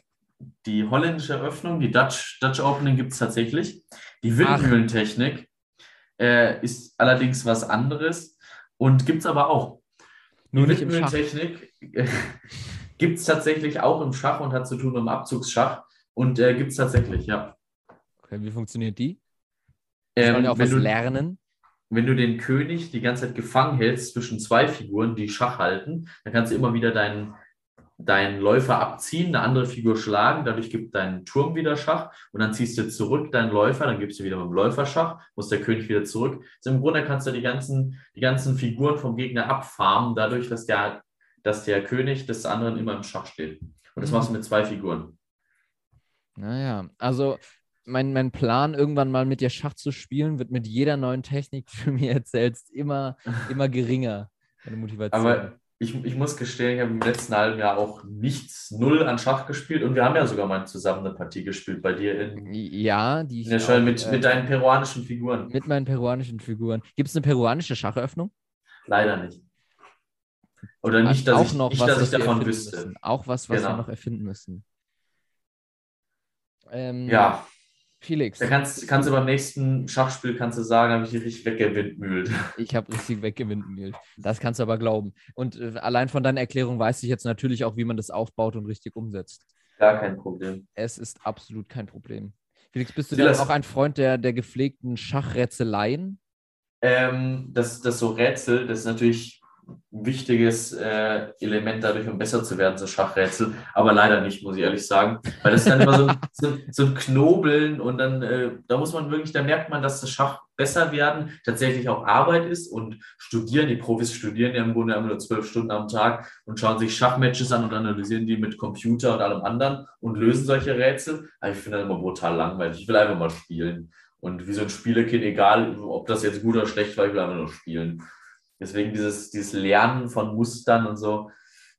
die holländische Öffnung, die Dutch, Dutch Opening gibt es tatsächlich. Die Windmühlentechnik äh, ist allerdings was anderes und gibt es aber auch. Nur die im Schach. Gibt es tatsächlich auch im Schach und hat zu tun mit dem Abzugsschach. Und äh, gibt es tatsächlich, ja. Okay, wie funktioniert die? Ähm, Sollen ja auch was du, lernen. Wenn du den König die ganze Zeit gefangen hältst zwischen zwei Figuren, die Schach halten, dann kannst du immer wieder deinen, deinen Läufer abziehen, eine andere Figur schlagen, dadurch gibt dein Turm wieder Schach und dann ziehst du zurück deinen Läufer, dann gibst du wieder mit dem Läufer Schach, muss der König wieder zurück. Also Im Grunde kannst du die ganzen, die ganzen Figuren vom Gegner abfarmen, dadurch, dass der dass der König des anderen immer im Schach steht. Und das mhm. machst du mit zwei Figuren. Naja, also mein, mein Plan, irgendwann mal mit dir Schach zu spielen, wird mit jeder neuen Technik, die du mir erzählst, immer, immer geringer. Meine Motivation. Aber ich, ich muss gestehen, ich habe im letzten halben Jahr auch nichts, null an Schach gespielt und wir haben ja sogar mal zusammen eine Partie gespielt bei dir in. Ja, die ich. Ja, mit, äh, mit deinen peruanischen Figuren. Mit meinen peruanischen Figuren. Gibt es eine peruanische Schacheröffnung? Leider nicht. Oder nicht, dass auch ich, noch nicht, was, dass ich davon wüsste. Müssen. Auch was, was genau. wir noch erfinden müssen. Ähm, ja. Felix. Da kannst, kannst du beim nächsten Schachspiel kannst du sagen, habe ich dich richtig weggewindmühlt. Ich habe richtig weggewindmühlt. Das kannst du aber glauben. Und äh, allein von deiner Erklärung weiß ich jetzt natürlich auch, wie man das aufbaut und richtig umsetzt. Gar kein Problem. Es ist absolut kein Problem. Felix, bist du denn auch ein Freund der, der gepflegten Schachrätseleien? Ähm, das, das so Rätsel, das ist natürlich wichtiges äh, Element dadurch, um besser zu werden, so Schachrätsel. Aber leider nicht, muss ich ehrlich sagen. Weil das ist dann immer so, so, so ein Knobeln und dann, äh, da muss man wirklich, da merkt man, dass das Schach besser werden tatsächlich auch Arbeit ist und studieren. Die Profis studieren ja im Grunde immer nur zwölf Stunden am Tag und schauen sich Schachmatches an und analysieren die mit Computer und allem anderen und lösen solche Rätsel. Aber ich finde das immer brutal langweilig. Ich will einfach mal spielen. Und wie so ein Spielekind, egal ob das jetzt gut oder schlecht war, ich will einfach nur spielen. Deswegen dieses, dieses Lernen von Mustern und so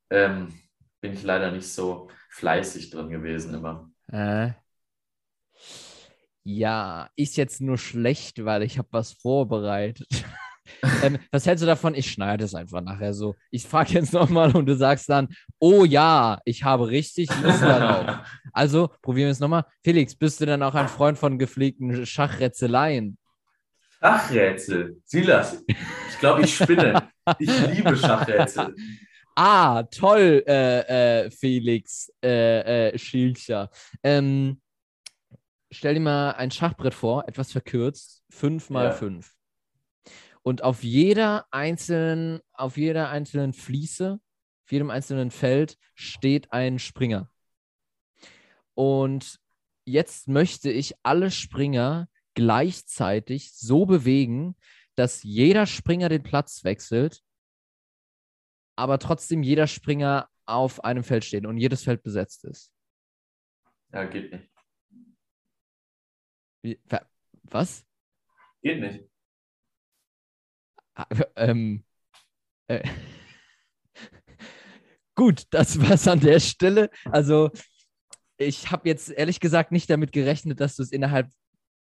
ähm, bin ich leider nicht so fleißig drin gewesen immer. Äh. Ja, ist jetzt nur schlecht, weil ich habe was vorbereitet. ähm, was hältst du davon? Ich schneide es einfach nachher so. Ich frage jetzt nochmal und du sagst dann, oh ja, ich habe richtig Lust darauf. also probieren wir es nochmal. Felix, bist du dann auch ein Freund von gepflegten Schachrätseleien? Schachrätsel. Silas, ich glaube, ich spinne. Ich liebe Schachrätsel. Ah, toll, äh, äh, Felix äh, äh Schilcher. Ähm, stell dir mal ein Schachbrett vor, etwas verkürzt, 5 mal 5. Und auf jeder einzelnen, auf jeder einzelnen Fliese, auf jedem einzelnen Feld steht ein Springer. Und jetzt möchte ich alle Springer gleichzeitig so bewegen, dass jeder Springer den Platz wechselt, aber trotzdem jeder Springer auf einem Feld steht und jedes Feld besetzt ist. Ja, geht nicht. Wie, was? Geht nicht. Ah, ähm, äh, gut, das war's an der Stelle. Also, ich habe jetzt ehrlich gesagt nicht damit gerechnet, dass du es innerhalb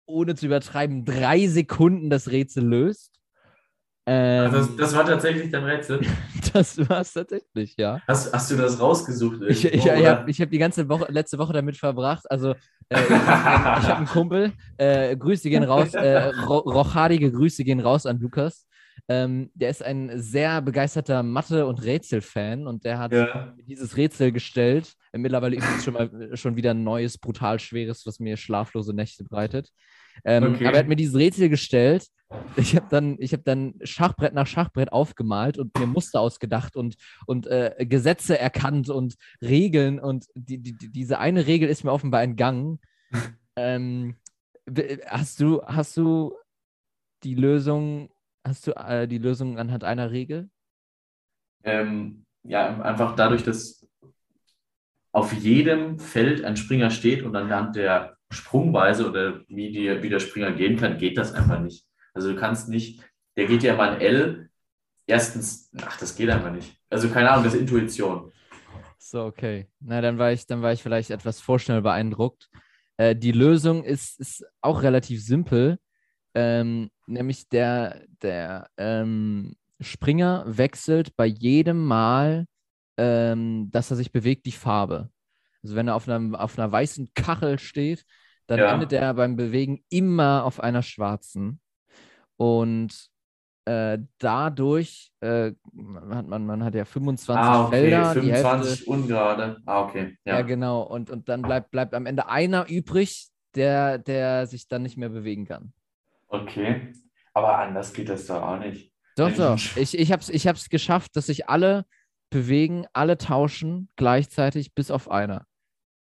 ohne zu übertreiben, drei Sekunden das Rätsel löst. Ähm, das, das, war tatsächlich dein Rätsel? das war es tatsächlich, ja. Hast, hast du das rausgesucht? Ich, ich, ich habe hab die ganze Woche, letzte Woche damit verbracht. Also, äh, ich, habe einen Kumpel, äh, Grüße gehen raus, äh, rochadige Grüße gehen raus an Lukas. Ähm, der ist ein sehr begeisterter Mathe- und Rätsel-Fan und der hat ja. dieses Rätsel gestellt. Mittlerweile ist es schon mal schon wieder ein neues, brutal schweres, was mir schlaflose Nächte bereitet. Ähm, okay. Aber er hat mir dieses Rätsel gestellt. Ich habe dann, hab dann Schachbrett nach Schachbrett aufgemalt und mir Muster ausgedacht und, und äh, Gesetze erkannt und Regeln. Und die, die, diese eine Regel ist mir offenbar entgangen. ähm, Hast du, hast du die Lösung, hast du äh, die Lösung anhand einer Regel? Ähm, ja, einfach dadurch, dass auf jedem Feld ein Springer steht und anhand der Sprungweise oder wie, die, wie der Springer gehen kann, geht das einfach nicht. Also du kannst nicht, der geht ja mal ein L. Erstens, ach, das geht einfach nicht. Also keine Ahnung, das ist Intuition. So, okay. Na, dann war ich, dann war ich vielleicht etwas vorschnell beeindruckt. Äh, die Lösung ist, ist auch relativ simpel. Ähm, nämlich der, der ähm, Springer wechselt bei jedem Mal, ähm, dass er sich bewegt, die Farbe. Also wenn er auf einer, auf einer weißen Kachel steht, dann ja. endet er beim Bewegen immer auf einer schwarzen. Und äh, dadurch äh, hat man, man hat ja 25 ah, okay. Felder. 25 Hälfte, ungerade. Ah, okay. Ja, ja genau. Und, und dann bleibt, bleibt am Ende einer übrig, der, der sich dann nicht mehr bewegen kann. Okay. Aber anders geht das doch auch nicht. Doch, doch. Ich, ich habe es ich hab's geschafft, dass sich alle bewegen, alle tauschen gleichzeitig, bis auf einer.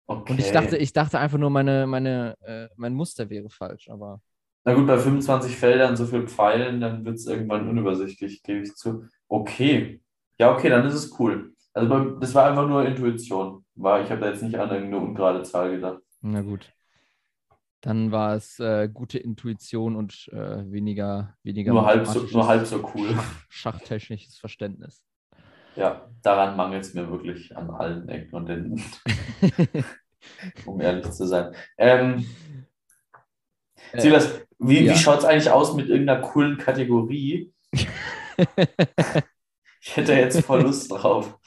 Okay. Und ich dachte, ich dachte einfach nur, meine, meine, äh, mein Muster wäre falsch, aber. Na gut, bei 25 Feldern so viel Pfeilen, dann wird es irgendwann unübersichtlich, gebe ich zu. Okay. Ja, okay, dann ist es cool. Also das war einfach nur Intuition. War, ich habe da jetzt nicht an irgendeine ungerade Zahl gedacht. Na gut. Dann war es äh, gute Intuition und äh, weniger, weniger nur, halb so, nur halb so cool. Schach, schachtechnisches Verständnis. Ja, daran mangelt es mir wirklich an allen Ecken und Enden. um ehrlich zu sein. Ähm, äh, Silas, wie, ja. wie schaut es eigentlich aus mit irgendeiner coolen Kategorie? ich hätte jetzt voll Lust drauf.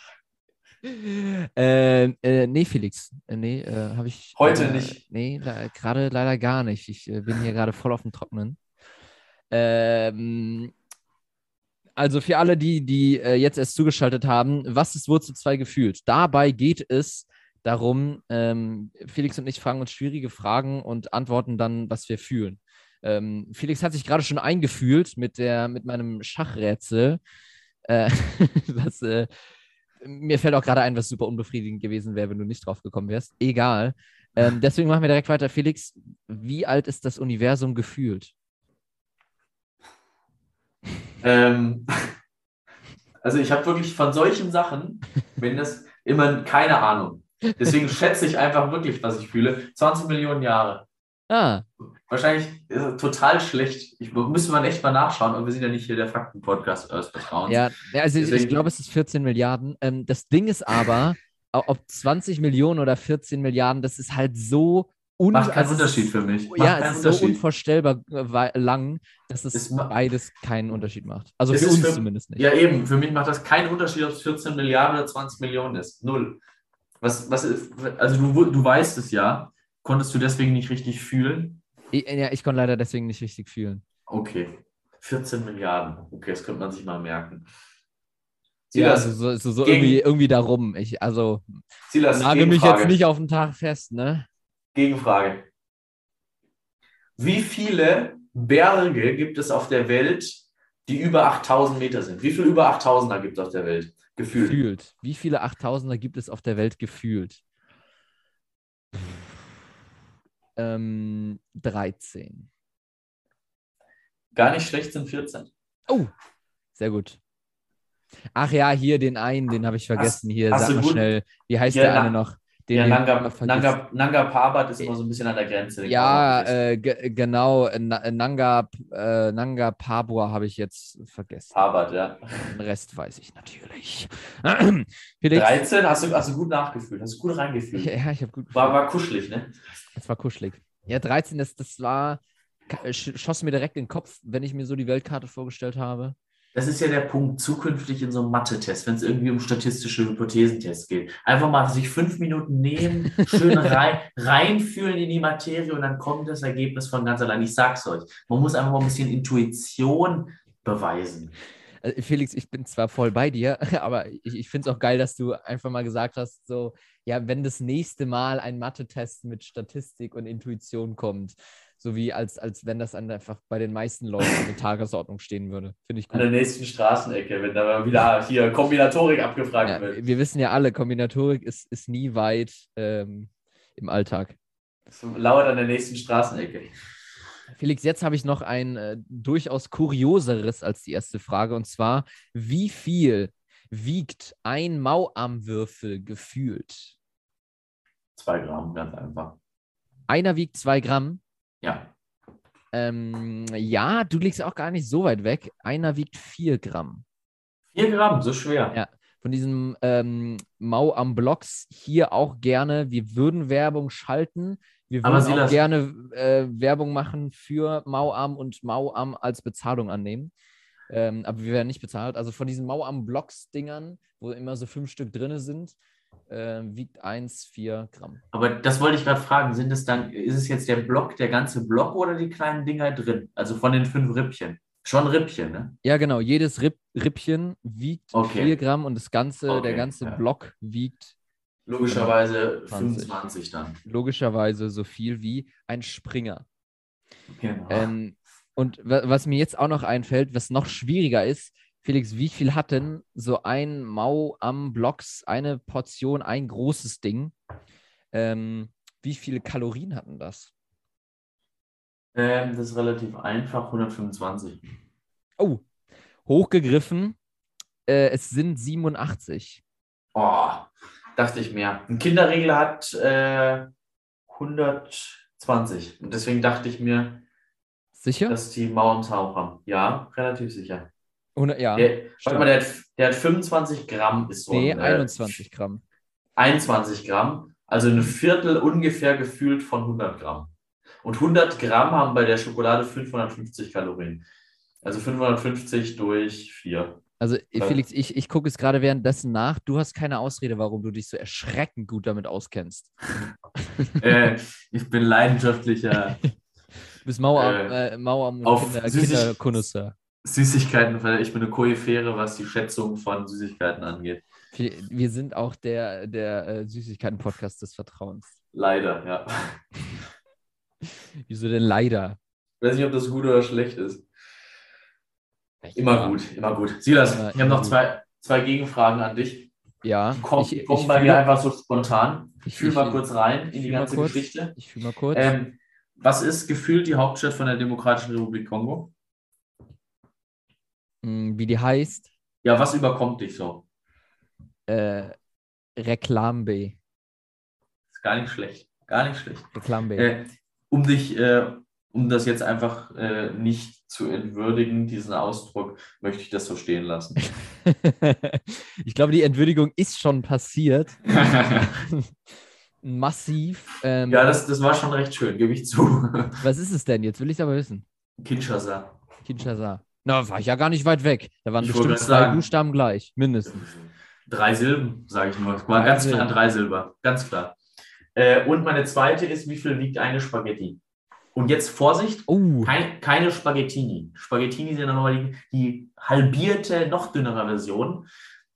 Äh, äh, nee, Felix. Äh, nee, äh, habe ich. Heute äh, nicht. Nee, gerade leider gar nicht. Ich äh, bin hier gerade voll auf dem Trocknen. Ähm, also für alle, die, die jetzt erst zugeschaltet haben, was ist Wurzel 2 gefühlt? Dabei geht es darum, ähm, Felix und ich fragen uns schwierige Fragen und antworten dann, was wir fühlen. Ähm, Felix hat sich gerade schon eingefühlt mit, der, mit meinem Schachrätsel. Äh, was, äh, mir fällt auch gerade ein, was super unbefriedigend gewesen wäre, wenn du nicht drauf gekommen wärst. Egal. Ähm, deswegen machen wir direkt weiter. Felix, wie alt ist das Universum gefühlt? Ähm, also ich habe wirklich von solchen Sachen, wenn das immer keine Ahnung. Deswegen schätze ich einfach wirklich, was ich fühle. 20 Millionen Jahre. Ah. Wahrscheinlich total schlecht. Ich, müsste man echt mal nachschauen, aber wir sind ja nicht hier der Fakten-Podcast Earth Vertrauens. Ja, also Deswegen, ich glaube, es ist 14 Milliarden. Ähm, das Ding ist aber, ob 20 Millionen oder 14 Milliarden, das ist halt so un Macht keinen Unterschied für mich. Macht ja, es ist so unvorstellbar äh, lang, dass es ist beides keinen Unterschied macht. Also für uns für, zumindest nicht. Ja, eben. Für mich macht das keinen Unterschied, ob es 14 Milliarden oder 20 Millionen ist. Null. Was, was, also du, du weißt es ja. Konntest du deswegen nicht richtig fühlen? Ich, ja, ich konnte leider deswegen nicht richtig fühlen. Okay. 14 Milliarden. Okay, das könnte man sich mal merken. Silas, ja, also so, so, so irgendwie, irgendwie darum. Ich, also, Silas, nagel mich jetzt nicht auf den Tag fest, ne? Gegenfrage. Wie viele Berge gibt es auf der Welt, die über 8000 Meter sind? Wie viele über 8000er gibt es auf der Welt? Gefühlt. gefühlt. Wie viele 8000er gibt es auf der Welt gefühlt? Ähm, 13. Gar nicht schlecht sind 14. Oh, sehr gut. Ach ja, hier den einen, den habe ich vergessen. Hier, sag mal gut. schnell. Wie heißt ja, der eine noch? Den ja, Nanga, Nanga, Nanga Parbat ist immer so ein bisschen an der Grenze. Ja, äh, genau. Nanga, äh, Nanga Pabua habe ich jetzt vergessen. Parbat, ja. Den Rest weiß ich natürlich. Felix, 13, hast du, hast du gut nachgefühlt, hast du gut reingefühlt. Ja, ich habe gut war, war kuschelig, ne? Es war kuschelig. Ja, 13, das, das war, schoss mir direkt in den Kopf, wenn ich mir so die Weltkarte vorgestellt habe. Das ist ja der Punkt zukünftig in so einem Mathe-Test, wenn es irgendwie um statistische Hypothesentests geht. Einfach mal sich fünf Minuten nehmen, schön rein, reinfühlen in die Materie und dann kommt das Ergebnis von ganz allein. Ich sag's euch, man muss einfach mal ein bisschen Intuition beweisen. Äh, Felix, ich bin zwar voll bei dir, aber ich, ich finde es auch geil, dass du einfach mal gesagt hast, so, ja, wenn das nächste Mal ein Mathe-Test mit Statistik und Intuition kommt, so wie als, als wenn das einfach bei den meisten Leuten in der Tagesordnung stehen würde. Finde ich gut. An der nächsten Straßenecke, wenn da wieder hier Kombinatorik abgefragt ja, wird. Wir wissen ja alle, Kombinatorik ist, ist nie weit ähm, im Alltag. Das lauert an der nächsten Straßenecke. Felix, jetzt habe ich noch ein äh, durchaus kurioseres als die erste Frage. Und zwar, wie viel wiegt ein Mauarmwürfel gefühlt? Zwei Gramm, ganz einfach. Einer wiegt zwei Gramm. Ja. Ähm, ja, du liegst auch gar nicht so weit weg. Einer wiegt vier Gramm. Vier Gramm, so schwer. Ja. Von diesem ähm, Mau am Blocks hier auch gerne. Wir würden Werbung schalten. Wir würden auch gerne äh, Werbung machen für Mauam und Mauam als Bezahlung annehmen. Ähm, aber wir werden nicht bezahlt. Also von diesen Mauam-Blocks-Dingern, wo immer so fünf Stück drin sind, äh, wiegt eins vier Gramm. Aber das wollte ich gerade fragen. Sind es dann, ist es jetzt der Block, der ganze Block oder die kleinen Dinger drin? Also von den fünf Rippchen. Schon Rippchen, ne? Ja, genau. Jedes Ripp, Rippchen wiegt Okay. 4 Gramm und das ganze, der Okay, ganze ja. Block wiegt Logischerweise 20. 25 dann. logischerweise so viel wie ein Springer. Genau. Ähm, und wa was mir jetzt auch noch einfällt, was noch schwieriger ist, Felix, wie viel hat denn so ein Mau am Blocks, eine Portion, ein großes Ding? Ähm, wie viele Kalorien hatten das? Ähm, das ist relativ einfach, 125. Oh, hochgegriffen. Äh, es sind 87. Oh, dachte ich mehr. Ein Kinderregel hat äh, 120. Und deswegen dachte ich mir, Sicher? dass die Mauern auch haben. Ja, relativ sicher. Hundert- ja. Der, warte mal, der, hat, der hat 25 Gramm, ist so nee, ein, äh, 21 Gramm. 21 Gramm, also ein Viertel ungefähr gefühlt von 100 Gramm. Und 100 Gramm haben bei der Schokolade 550 Kalorien. Also 550 durch 4. Also, äh. Felix, ich, ich gucke es gerade währenddessen nach. Du hast keine Ausrede, warum du dich so erschreckend gut damit auskennst. äh, ich bin leidenschaftlicher Du bist Mauer, äh, Mauer und auf Kinder, Süßig-. Süßigkeiten, weil ich bin eine Koryphäre, was die Schätzung von Süßigkeiten angeht. Wir wir sind auch der, der äh, Süßigkeiten-Podcast des Vertrauens. Leider, ja. Wieso denn leider? Ich weiß nicht, ob das gut oder schlecht ist. Immer Ja. gut, immer gut. Silas, Immer- ich habe noch gut. zwei, zwei Gegenfragen an dich. Ja, Die kommen, ich, die ich, kommen bei fühle- mir einfach so spontan. ich, Fühl ich- mal kurz rein in die ganze kurz. Geschichte. Ich fühle mal kurz. Ähm, was ist gefühlt die Hauptstadt von der Demokratischen Republik Kongo? Hm, wie die heißt, Ja, was überkommt dich so? äh, Reklambe. Ist gar nicht schlecht. Gar nicht schlecht. Reklambe. Äh, um dich, äh, um das jetzt einfach äh, nicht zu entwürdigen, diesen Ausdruck, möchte ich das so stehen lassen. ich glaube, die Entwürdigung ist schon passiert. Massiv. Ähm, ja, das, das war schon recht schön, gebe ich zu. was ist es denn? Jetzt will ich es aber wissen. Kinshasa. Kinshasa. Na, war ich ja gar nicht weit weg. Da waren Ich bestimmt zwei sagen. Buchstaben gleich, mindestens. Drei Silben, sage ich nur. Es war ganz klar drei Silber. Ganz klar. Äh, und meine zweite ist, wie viel wiegt eine Spaghetti? Und jetzt Vorsicht, Oh, kein, keine Spaghettini. Spaghettini sind nochmal die, die halbierte, noch dünnere Version.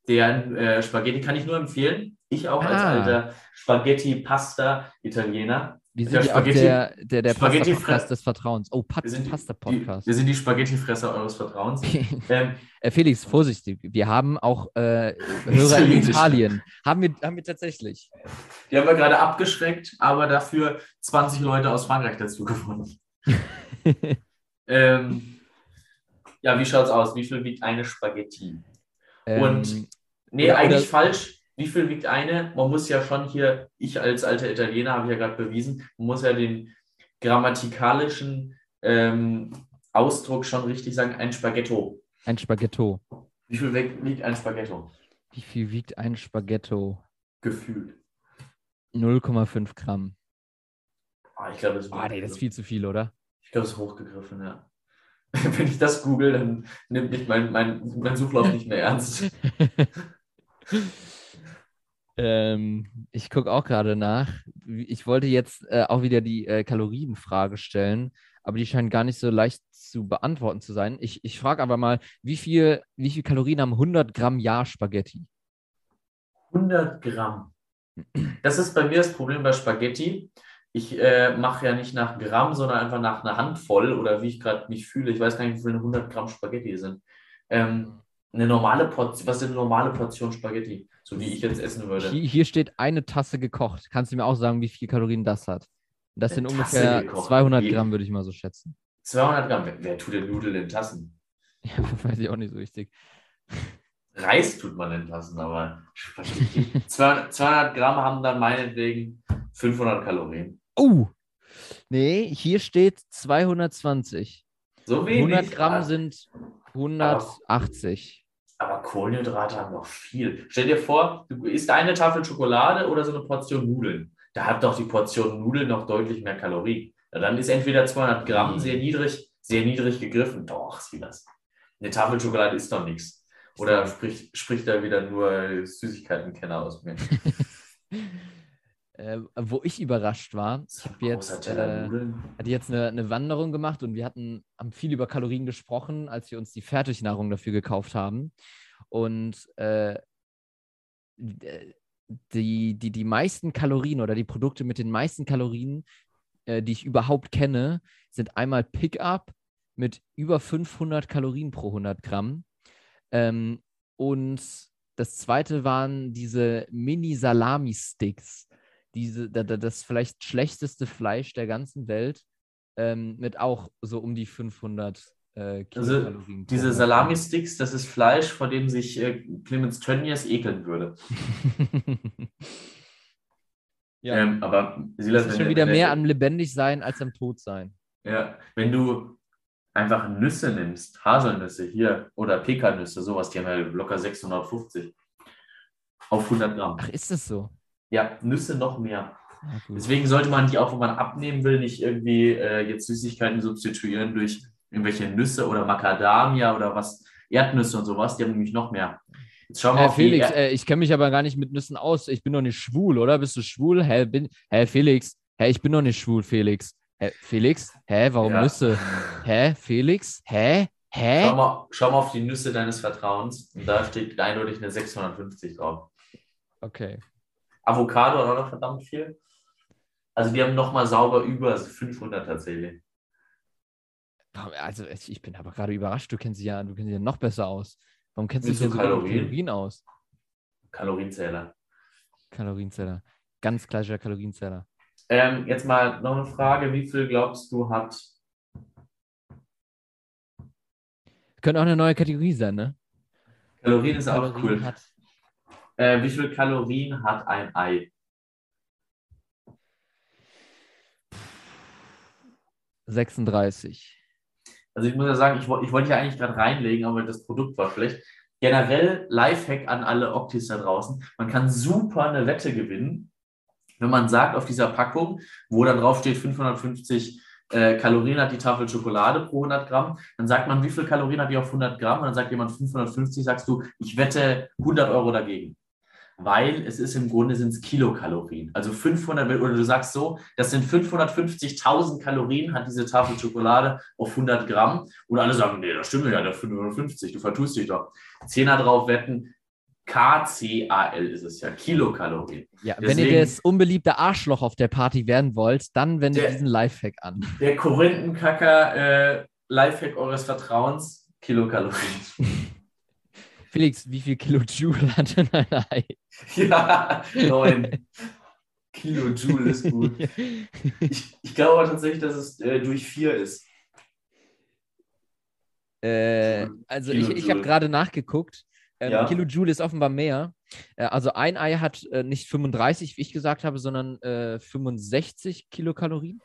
Der äh, Spaghetti kann ich nur empfehlen. Ich auch als Ah. alter Spaghetti-Pasta-Italiener. Wir sind ja auch der, der, der Pasta-Podcast des Vertrauens. Oh, Pat Wir sind, die, Pasta-Podcast. wir sind die Spaghetti-Fresser eures Vertrauens. Ähm, Äh, Felix, vorsichtig. Wir haben auch äh, Hörer in. Italien. Haben wir, haben wir tatsächlich. die haben wir gerade abgeschreckt, aber dafür 20 Leute aus Frankreich dazu gewonnen. Ähm, ja, wie schaut's aus? Wie viel wiegt eine Spaghetti? Und Ähm, nee, oder- eigentlich falsch. Wie viel wiegt eine? Man muss ja schon hier, ich als alter Italiener habe ich ja gerade bewiesen, man muss ja den grammatikalischen ähm, Ausdruck schon richtig sagen, ein Spaghetto. ein Spaghetto. Wie viel wiegt ein Spaghetto? Wie viel wiegt ein Spaghetto? Gefühlt. 0,5 Gramm. Ah, ich glaube, das, ist Oh, nee, das ist viel zu viel, oder? ich glaube, das ist hochgegriffen, ja. Wenn ich das google, dann nimmt mich mein, mein, mein Suchlauf nicht mehr ernst. Ähm, ich gucke auch gerade nach. Ich wollte jetzt äh, auch wieder die äh, Kalorienfrage stellen, aber die scheint gar nicht so leicht zu beantworten zu sein. Ich, ich frage aber mal, wie viel, wie viel Kalorien haben 100 Gramm Ja Spaghetti? 100 Gramm. Das ist bei mir das Problem bei Spaghetti. Ich äh, mache ja nicht nach Gramm, sondern einfach nach einer Handvoll oder wie ich gerade mich fühle. Ich weiß gar nicht, wie viel 100 Gramm Spaghetti sind. Ähm, eine normale Portion, was ist eine normale Portion Spaghetti? So wie ich jetzt essen würde. Hier, hier steht eine Tasse gekocht. Kannst du mir auch sagen, wie viel Kalorien das hat? Das Eine sind Tasse ungefähr gekocht. 200 Wie- Gramm, würde ich mal so schätzen. 200 Gramm. Wer, wer tut denn Nudeln in Tassen? Ja, weiß ich auch nicht so richtig. Reis tut man in Tassen, aber ich verstehe nicht. 200, 200 Gramm haben dann meinetwegen 500 Kalorien. Oh! Nee, hier steht 220. So wenig. 100 Gramm Ah, sind 180. Aber Kohlenhydrate haben noch viel. Stell dir vor, du isst eine Tafel Schokolade oder so eine Portion Nudeln. Da hat doch die Portion Nudeln noch deutlich mehr Kalorien. Ja, dann ist entweder 200 Gramm sehr niedrig, sehr niedrig gegriffen. Doch, ist wie das. Eine Tafel Schokolade ist doch nichts. Oder spricht, spricht da wieder nur Süßigkeitenkenner aus mir? Äh, wo ich überrascht war, ich habe Großer jetzt, äh, hatte jetzt eine, eine Wanderung gemacht und wir hatten, haben viel über Kalorien gesprochen, als wir uns die Fertignahrung dafür gekauft haben. Und äh, die, die, die meisten Kalorien oder die Produkte mit den meisten Kalorien, äh, die ich überhaupt kenne, sind einmal Pickup mit über 500 Kalorien pro 100 Gramm. Ähm, und das zweite waren diese Mini-Salami-Sticks. Diese, da- da- das vielleicht schlechteste Fleisch der ganzen Welt ähm, mit auch so um die 500 äh, Also, Diese 100 Gramm. Salami-Sticks, das ist Fleisch, vor dem sich äh, Clemens Tönnies ekeln würde. ja, Ähm, aber Silas, das ist schon der- wieder mehr am lebendig sein als am tot sein. Ja, wenn du einfach Nüsse nimmst, Haselnüsse hier oder Pekannüsse, sowas, die haben ja locker 650 auf 100 Gramm. Ach, ist das so? Ja, Nüsse noch mehr. Ja, gut. Deswegen sollte man die auch, wenn man abnehmen will, nicht irgendwie äh, jetzt Süßigkeiten substituieren durch irgendwelche Nüsse oder Macadamia oder was, Erdnüsse und sowas, die haben nämlich noch mehr. Jetzt schauen wir Äh, auf Felix, äh, ich kenne mich aber gar nicht mit Nüssen aus. Ich bin doch nicht schwul, oder? Bist du schwul? Hä, bin, hä Felix? Hä, ich bin doch nicht schwul, Felix. Hä, Felix? Hä, warum Ja. Nüsse? Hä, Felix? Hä? Schau Hä? mal, schau mal auf die Nüsse deines Vertrauens und da steht eindeutig eine 650 drauf. Okay. Avocado hat auch noch verdammt viel. Also die haben nochmal sauber über 500 tatsächlich. Warum- Also ich bin aber gerade überrascht. Du kennst dich ja, du kennst dich ja noch besser aus. Warum kennst du dich Willst du so gut mit Kalorien? Kalorien aus? Kalorienzähler. Kalorienzähler. Ganz klassischer Kalorienzähler. Ähm, jetzt mal noch eine Frage. Wie viel glaubst du hat Könnte auch eine neue Kategorie sein, ne? Kalorien ist auch Kalorien cool. hat. Äh, wie viel Kalorien hat ein Ei? 36. Also ich muss ja sagen, ich, ich wollte ja eigentlich gerade reinlegen, aber das Produkt war schlecht. Generell Lifehack an alle Optis da draußen. Man kann super eine Wette gewinnen, wenn man sagt auf dieser Packung, wo dann drauf steht 550 äh, Kalorien hat die Tafel Schokolade pro 100 Gramm, dann sagt man, wie viel Kalorien hat die auf 100 Gramm? Und dann sagt jemand 550, sagst du, ich wette 100 Euro dagegen. Weil es ist im Grunde sind es Kilokalorien. Also 500, oder du sagst so, das sind 550.000 Kalorien hat diese Tafel Schokolade auf 100 Gramm. Und alle sagen, nee, das stimmt ja, der 550, du vertust dich doch. Zehner drauf wetten, KCAL ist es ja, Kilokalorien. Ja, wenn ihr Deswegen- das unbeliebte Arschloch auf der Party werden wollt, dann wendet Der- diesen Lifehack an. Der Korinthenkacker äh, Lifehack eures Vertrauens, Kilokalorien. Felix, wie viel Kilojoule hat denn ein Ei? ja, neun. Kilojoule ist gut. Ich, ich glaube aber tatsächlich, dass es äh, durch vier ist. Äh, also ich, ich habe gerade nachgeguckt. Ähm, Ja. Kilojoule ist offenbar mehr. Äh, also ein Ei hat äh, nicht 35, wie ich gesagt habe, sondern äh, 65 Kilokalorien.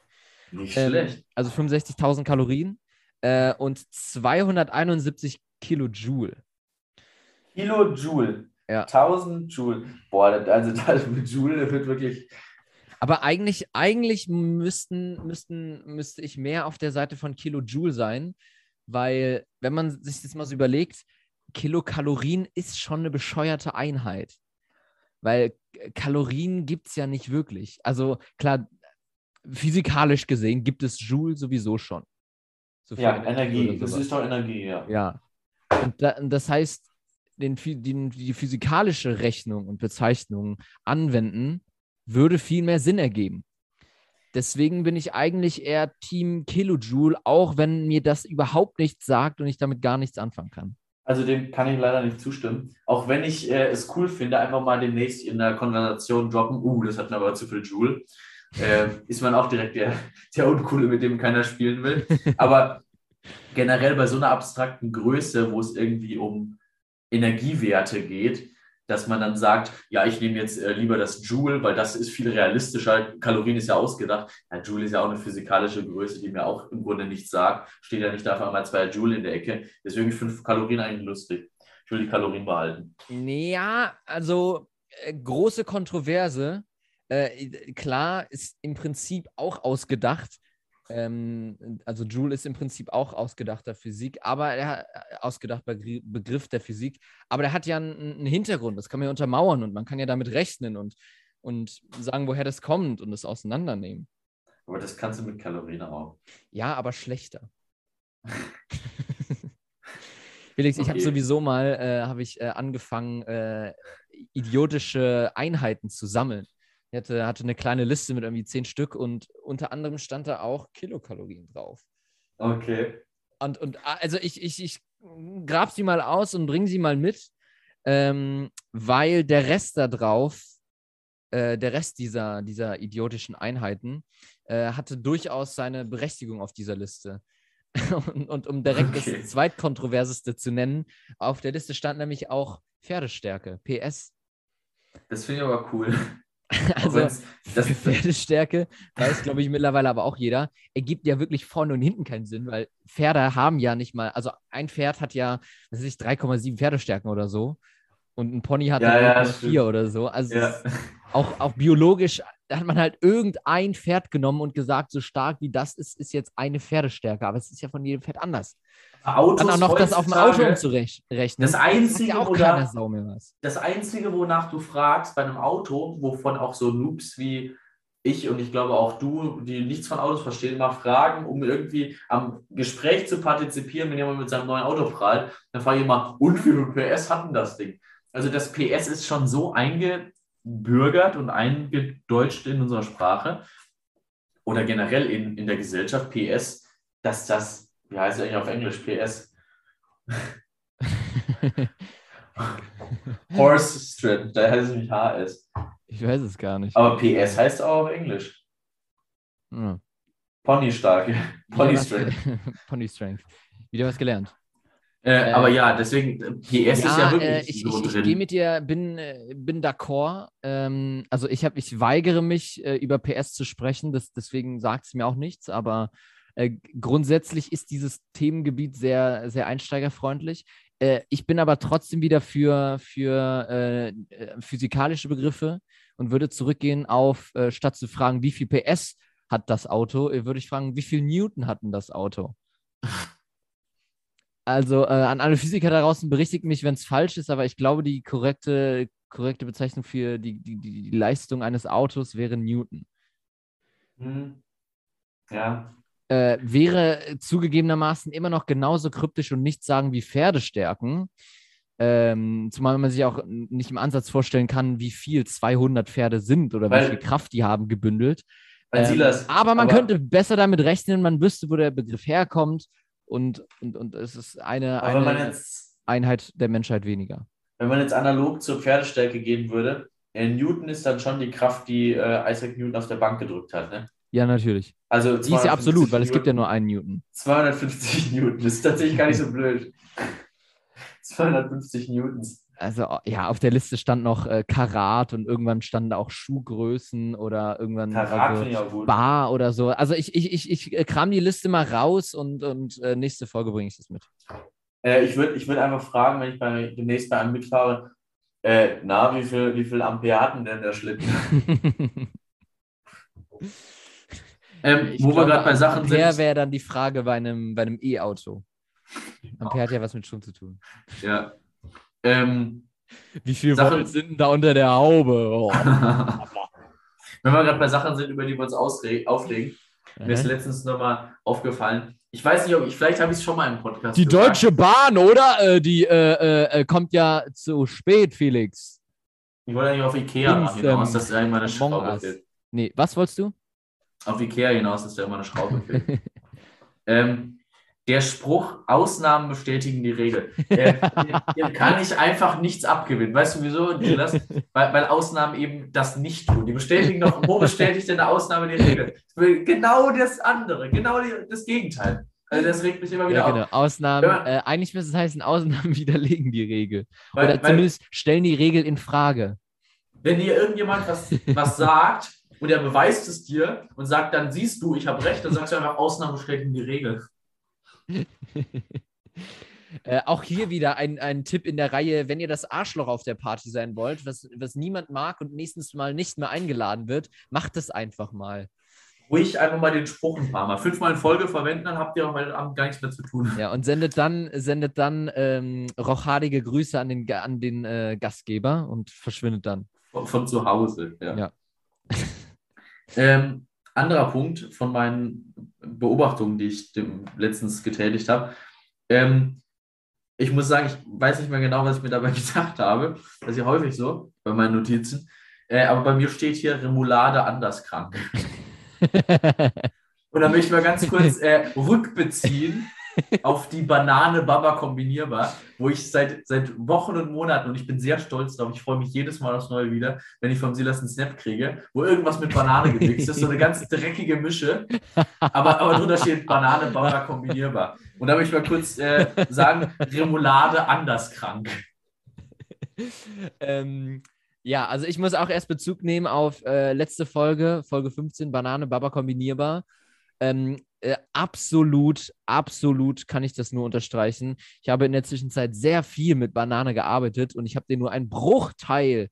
Nicht Ähm, schlecht. Also 65.000 Kalorien äh, und 271 Kilojoule. Kilojoule. Ja. 1000 Joule. Boah, also das mit Joule wird wirklich. Aber eigentlich, eigentlich müssten, müssten, müsste ich mehr auf der Seite von Kilojoule sein, weil, wenn man sich das mal so überlegt, Kilokalorien ist schon eine bescheuerte Einheit. Weil Kalorien gibt es ja nicht wirklich. Also klar, physikalisch gesehen gibt es Joule sowieso schon. So Ja, Energie. Das ist doch Energie, ja. Ja. Und, da, und das heißt, den, den, die physikalische Rechnung und Bezeichnung anwenden, würde viel mehr Sinn ergeben. Deswegen bin ich eigentlich eher Team Kilojoule, auch wenn mir das überhaupt nichts sagt und ich damit gar nichts anfangen kann. Also dem kann ich leider nicht zustimmen. Auch wenn ich äh, es cool finde, einfach mal demnächst in der Konversation droppen, uh, das hat mir aber zu viel Joule. äh, ist man auch direkt der, der Uncoole, mit dem keiner spielen will. Aber generell bei so einer abstrakten Größe, wo es irgendwie um Energiewerte geht, dass man dann sagt, ja, ich nehme jetzt äh, lieber das Joule, weil das ist viel realistischer. Kalorien ist ja ausgedacht. Ja, Joule ist ja auch eine physikalische Größe, die mir auch im Grunde nichts sagt. Steht ja nicht da einmal zwei Joule in der Ecke. Deswegen fünf Kalorien eigentlich lustig. Ich will die Kalorien behalten. Ja, also äh, große Kontroverse. Äh, klar, ist im Prinzip auch ausgedacht. Ähm, also Joule ist im Prinzip auch ausgedachter Physik, aber er hat äh, ausgedachter Begriff der Physik, aber der hat ja einen, einen, Hintergrund, das kann man ja untermauern und man kann ja damit rechnen und, und sagen, woher das kommt und es auseinandernehmen. Aber das kannst du mit Kalorien auch. Ja, aber schlechter. Felix, okay. ich habe sowieso mal äh, hab ich, äh, angefangen, äh, idiotische Einheiten zu sammeln. Ich hatte, hatte eine kleine Liste mit irgendwie zehn Stück und unter anderem stand da auch Kilokalorien drauf. Okay. Und, und also ich, ich, ich grab sie mal aus und bringe sie mal mit, ähm, weil der Rest da drauf, äh, der Rest dieser, dieser idiotischen Einheiten, äh, hatte durchaus seine Berechtigung auf dieser Liste. und, und, um direkt okay. das zweitkontroverseste zu nennen, auf der Liste stand nämlich auch Pferdestärke, PS. Das finde ich aber cool. Also das Pferdestärke weiß, glaube ich, mittlerweile aber auch jeder, ergibt ja wirklich vorne und hinten keinen Sinn, weil Pferde haben ja nicht mal, also ein Pferd hat ja, was weiß ich, 3,7 Pferdestärken oder so und ein Pony hat ja, 3,4 ja, oder so. Also ja. auch, auch biologisch da hat man halt irgendein Pferd genommen und gesagt, so stark wie das ist, ist jetzt eine Pferdestärke. Aber es ist ja von jedem Pferd anders. Autos Dann auch noch das auf dem Auto umzurechnen. Das Einzige, ja was. das Einzige, wonach du fragst bei einem Auto, wovon auch so Noobs wie ich und ich glaube auch du, die nichts von Autos verstehen, mal fragen, um irgendwie am Gespräch zu partizipieren, wenn jemand mit seinem neuen Auto prallt, dann frage ich immer, und wie viel PS hat denn das Ding? Also das PS ist schon so eingebürgert und eingedeutscht in unserer Sprache oder generell in, in der Gesellschaft PS, dass das wie heißt es eigentlich auf Englisch? PS. Horse Strip, da heißt es nicht HS. Ich weiß es gar nicht. Aber PS heißt auch auf Englisch. Hm. Pony stark. Pony Strength. Pony Strength. Wieder was gelernt. Äh, äh, aber ja, deswegen, PS ja, ist ja wirklich äh, ich, so ich, drin. Ich gehe mit dir, bin, äh, bin d'accord. Ähm, also ich, hab, ich weigere mich, äh, über PS zu sprechen, das, deswegen sagt es mir auch nichts, aber äh, grundsätzlich ist dieses Themengebiet sehr, sehr einsteigerfreundlich. Äh, ich bin aber trotzdem wieder für, für äh, äh physikalische Begriffe und würde zurückgehen auf, äh, statt zu fragen, wie viel PS hat das Auto, würde ich fragen, wie viel Newton hat denn das Auto? Also an alle Physiker da draußen berichtigt mich, wenn es falsch ist, aber ich glaube, die korrekte, korrekte Bezeichnung für die, die, die Leistung eines Autos wäre Newton. Hm. Ja, äh, wäre zugegebenermaßen immer noch genauso kryptisch und nicht sagen wie Pferdestärken. Ähm, zumal man sich auch nicht im Ansatz vorstellen kann, wie viel 200 Pferde sind oder weil, wie viel Kraft die haben gebündelt. Ähm, aber man aber, könnte besser damit rechnen, man wüsste, wo der Begriff herkommt und, und, und es ist eine, eine jetzt, Einheit der Menschheit weniger. Wenn man jetzt analog zur Pferdestärke gehen würde, äh, Newton ist dann schon die Kraft, die äh, Isaac Newton auf der Bank gedrückt hat, ne? Ja, natürlich. Also die ist ja absolut, weil Newton, es gibt ja nur einen Newton. 250 Newton, das ist tatsächlich gar nicht so blöd. 250 Newtons. Also ja, auf der Liste stand noch äh, Karat und irgendwann standen auch Schuhgrößen oder irgendwann Karat also. Bar oder so. Also ich, ich, ich, ich äh, kram die Liste mal raus und, und äh, nächste Folge bringe ich das mit. Äh, ich würde ich würd einfach fragen, wenn ich bei, demnächst bei einem mitfahre, äh, na, wie viel, wie viel Ampere hatten denn der Schlitten? Ähm, wo glaube, wir gerade bei Sachen Ampere sind. Ampere wäre dann die Frage bei einem bei einem E-Auto. Ampere hat ja was mit Strom zu tun. Ja. Ähm, Wie viel Sachen sind da unter der Haube? Oh. Wenn wir gerade bei Sachen sind, über die wir uns aufregen, äh. mir ist letztens nochmal aufgefallen. Ich weiß nicht, ob ich, vielleicht habe ich es schon mal im Podcast Die gesagt. Deutsche Bahn, oder? Äh, die äh, äh, kommt ja zu spät, Felix. Ich wollte eigentlich auf Ikea hinaus, dass da meine Schraube. Nee, was wolltest du? Auf Ikea hinaus, dass da immer eine Schraube fehlt. ähm, der Spruch, Ausnahmen bestätigen die Regel. Äh, dem kann ich einfach nichts abgewinnen. Weißt du wieso? Das, weil, weil, Ausnahmen eben das nicht tun. Die bestätigen doch, wo bestätigt denn eine Ausnahme die Regel? Genau das andere, genau die, das Gegenteil. Also das regt mich immer wieder ja, genau. auf. Ausnahmen, äh, eigentlich müsste es heißen, Ausnahmen widerlegen die Regel. Weil, Oder zumindest weil, stellen die Regel in Frage. Wenn dir irgendjemand was, was sagt und er beweist es dir und sagt, dann siehst du, ich habe recht, dann sagst du einfach, Ausnahmen bestätigen die Regel. Äh, auch hier wieder ein, ein Tipp in der Reihe, wenn ihr das Arschloch auf der Party sein wollt, was, was niemand mag und nächstes Mal nicht mehr eingeladen wird, macht es einfach mal. Ruhig einfach mal den Spruch ein paar Mal. Fünfmal in Folge verwenden, dann habt ihr auch heute Abend gar nichts mehr zu tun. Ja, und sendet dann, sendet dann ähm, rochadige Grüße an den, an den äh, Gastgeber und verschwindet dann. Von, von zu Hause, ja. ja. Ähm, anderer Punkt von meinen Beobachtungen, die ich letztens getätigt habe. Ähm, ich muss sagen, ich weiß nicht mehr genau, was ich mir dabei gesagt habe. Das ist ja häufig so bei meinen Notizen. Äh, aber bei mir steht hier Remoulade anders krank. Und da möchte ich mal ganz kurz äh, rückbeziehen auf die Banane Baba kombinierbar, wo ich seit, seit Wochen und Monaten, und ich bin sehr stolz darauf, ich freue mich jedes Mal aufs Neue wieder, wenn ich vom Silas einen Snap kriege, wo irgendwas mit Banane gemixt ist, so eine ganz dreckige Mische, aber, aber drunter steht Banane Baba kombinierbar. Und da möchte ich mal kurz äh, sagen, Remoulade anders krank. Ähm, ja, also ich muss auch erst Bezug nehmen auf äh, letzte Folge, Folge 15, Banane Baba kombinierbar. Ähm, äh, absolut, absolut kann ich das nur unterstreichen. Ich habe in der Zwischenzeit sehr viel mit Banane gearbeitet und ich habe dir nur einen Bruchteil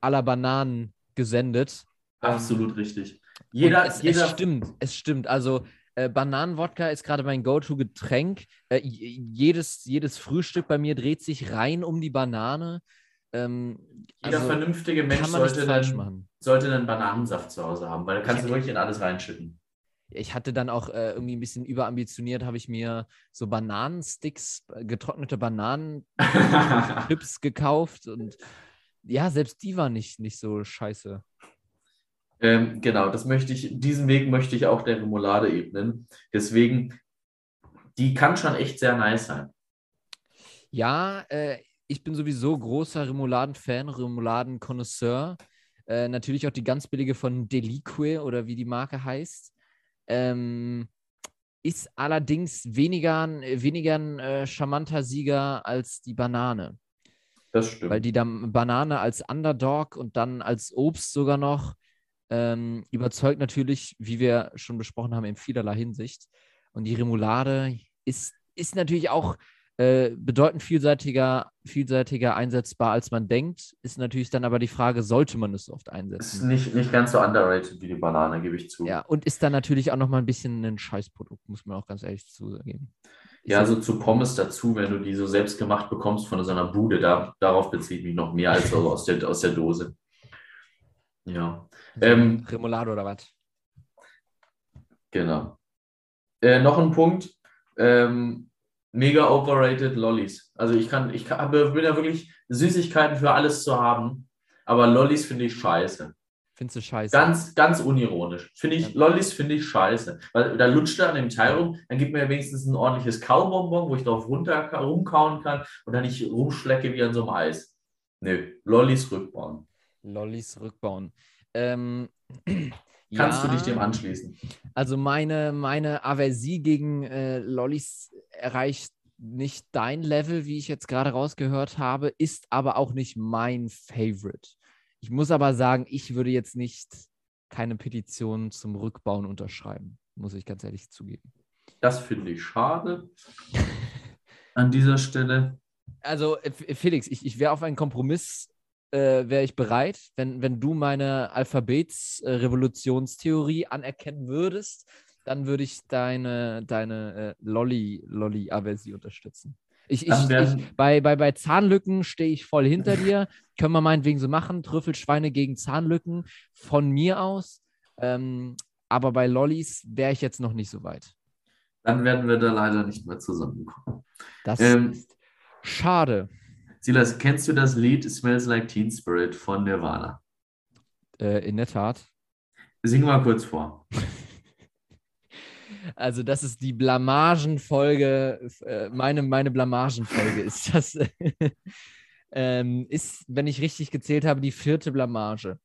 aller Bananen gesendet. Absolut ähm, richtig. Jeder, es, jeder... es stimmt, es stimmt. Also äh, Bananenwodka ist gerade mein Go-To-Getränk. Äh, jedes, jedes Frühstück bei mir dreht sich rein um die Banane. Ähm, Jeder also vernünftige Mensch sollte einen, sollte einen Bananensaft zu Hause haben, weil da kannst du wirklich in alles reinschütten ich hatte dann auch äh, irgendwie ein bisschen überambitioniert, habe ich mir so Bananensticks, äh, getrocknete Bananenchips gekauft und ja, selbst die waren nicht, nicht so scheiße. Ähm, genau, das möchte ich, diesen Weg möchte ich auch der Remoulade ebnen. Deswegen, die kann schon echt sehr nice sein. Ja, äh, ich bin sowieso großer Remouladen-Fan, Remouladen-Connoisseur. Äh, natürlich auch die ganz billige von Delique oder wie die Marke heißt. Ähm, ist allerdings weniger, weniger ein äh, charmanter Sieger als die Banane. Das stimmt. Weil die dann Banane als Underdog und dann als Obst sogar noch ähm, überzeugt natürlich, wie wir schon besprochen haben, in vielerlei Hinsicht. Und die Remoulade ist, ist natürlich auch äh, bedeutend vielseitiger, vielseitiger einsetzbar, als man denkt. Ist natürlich dann aber die Frage, sollte man es oft einsetzen? Ist nicht, nicht ganz so underrated wie die Banane, gebe ich zu. Ja, und ist dann natürlich auch nochmal ein bisschen ein Scheißprodukt, muss man auch ganz ehrlich zugeben. Ja, so zu Pommes dazu, wenn du die so selbst gemacht bekommst von so einer Bude, da, darauf beziehe ich mich noch mehr als aus, der, aus der Dose. Ja. Ähm, Remoulade oder was? Genau. Äh, noch ein Punkt. Ähm, mega overrated Lollis. Also ich kann, ich kann, bin ja wirklich Süßigkeiten für alles zu haben, aber Lollis finde ich scheiße. Findest du scheiße? Ganz, ganz unironisch. Finde ich, ja. Lollis finde ich scheiße. Weil da lutscht er an dem Teil rum, dann gibt mir wenigstens ein ordentliches Kaubonbon, wo ich drauf runter rumkauen kann und dann nicht rumschlecke wie an so einem Eis. Nö, Lollis rückbauen. Lollis rückbauen. Ähm, Kannst ja, du dich dem anschließen? Also meine, meine Aversie gegen äh, Lollis erreicht nicht dein Level, wie ich jetzt gerade rausgehört habe, ist aber auch nicht mein Favorite. Ich muss aber sagen, ich würde jetzt nicht keine Petition zum Rückbauen unterschreiben, muss ich ganz ehrlich zugeben. Das finde ich schade an dieser Stelle. Also Felix, ich, ich wäre auf einen Kompromiss äh, wäre ich bereit, wenn, wenn du meine Alphabetsrevolutionstheorie äh, anerkennen würdest, dann würde ich deine, deine äh, Lolli-Aversie unterstützen. Ich, ich, ich, bei, bei, bei Zahnlücken stehe ich voll hinter dir. Können wir meinetwegen so machen. Trüffelschweine gegen Zahnlücken von mir aus. Ähm, aber bei Lollis wäre ich jetzt noch nicht so weit. Dann werden wir da leider nicht mehr zusammenkommen. Das ähm, ist schade. Silas, kennst du das Lied Smells Like Teen Spirit von Nirvana? Äh, in der Tat. Sing mal kurz vor. Also, das ist die Blamagenfolge, äh, meine, meine Blamagenfolge ist das. ähm, ist, wenn ich richtig gezählt habe, die vierte Blamage.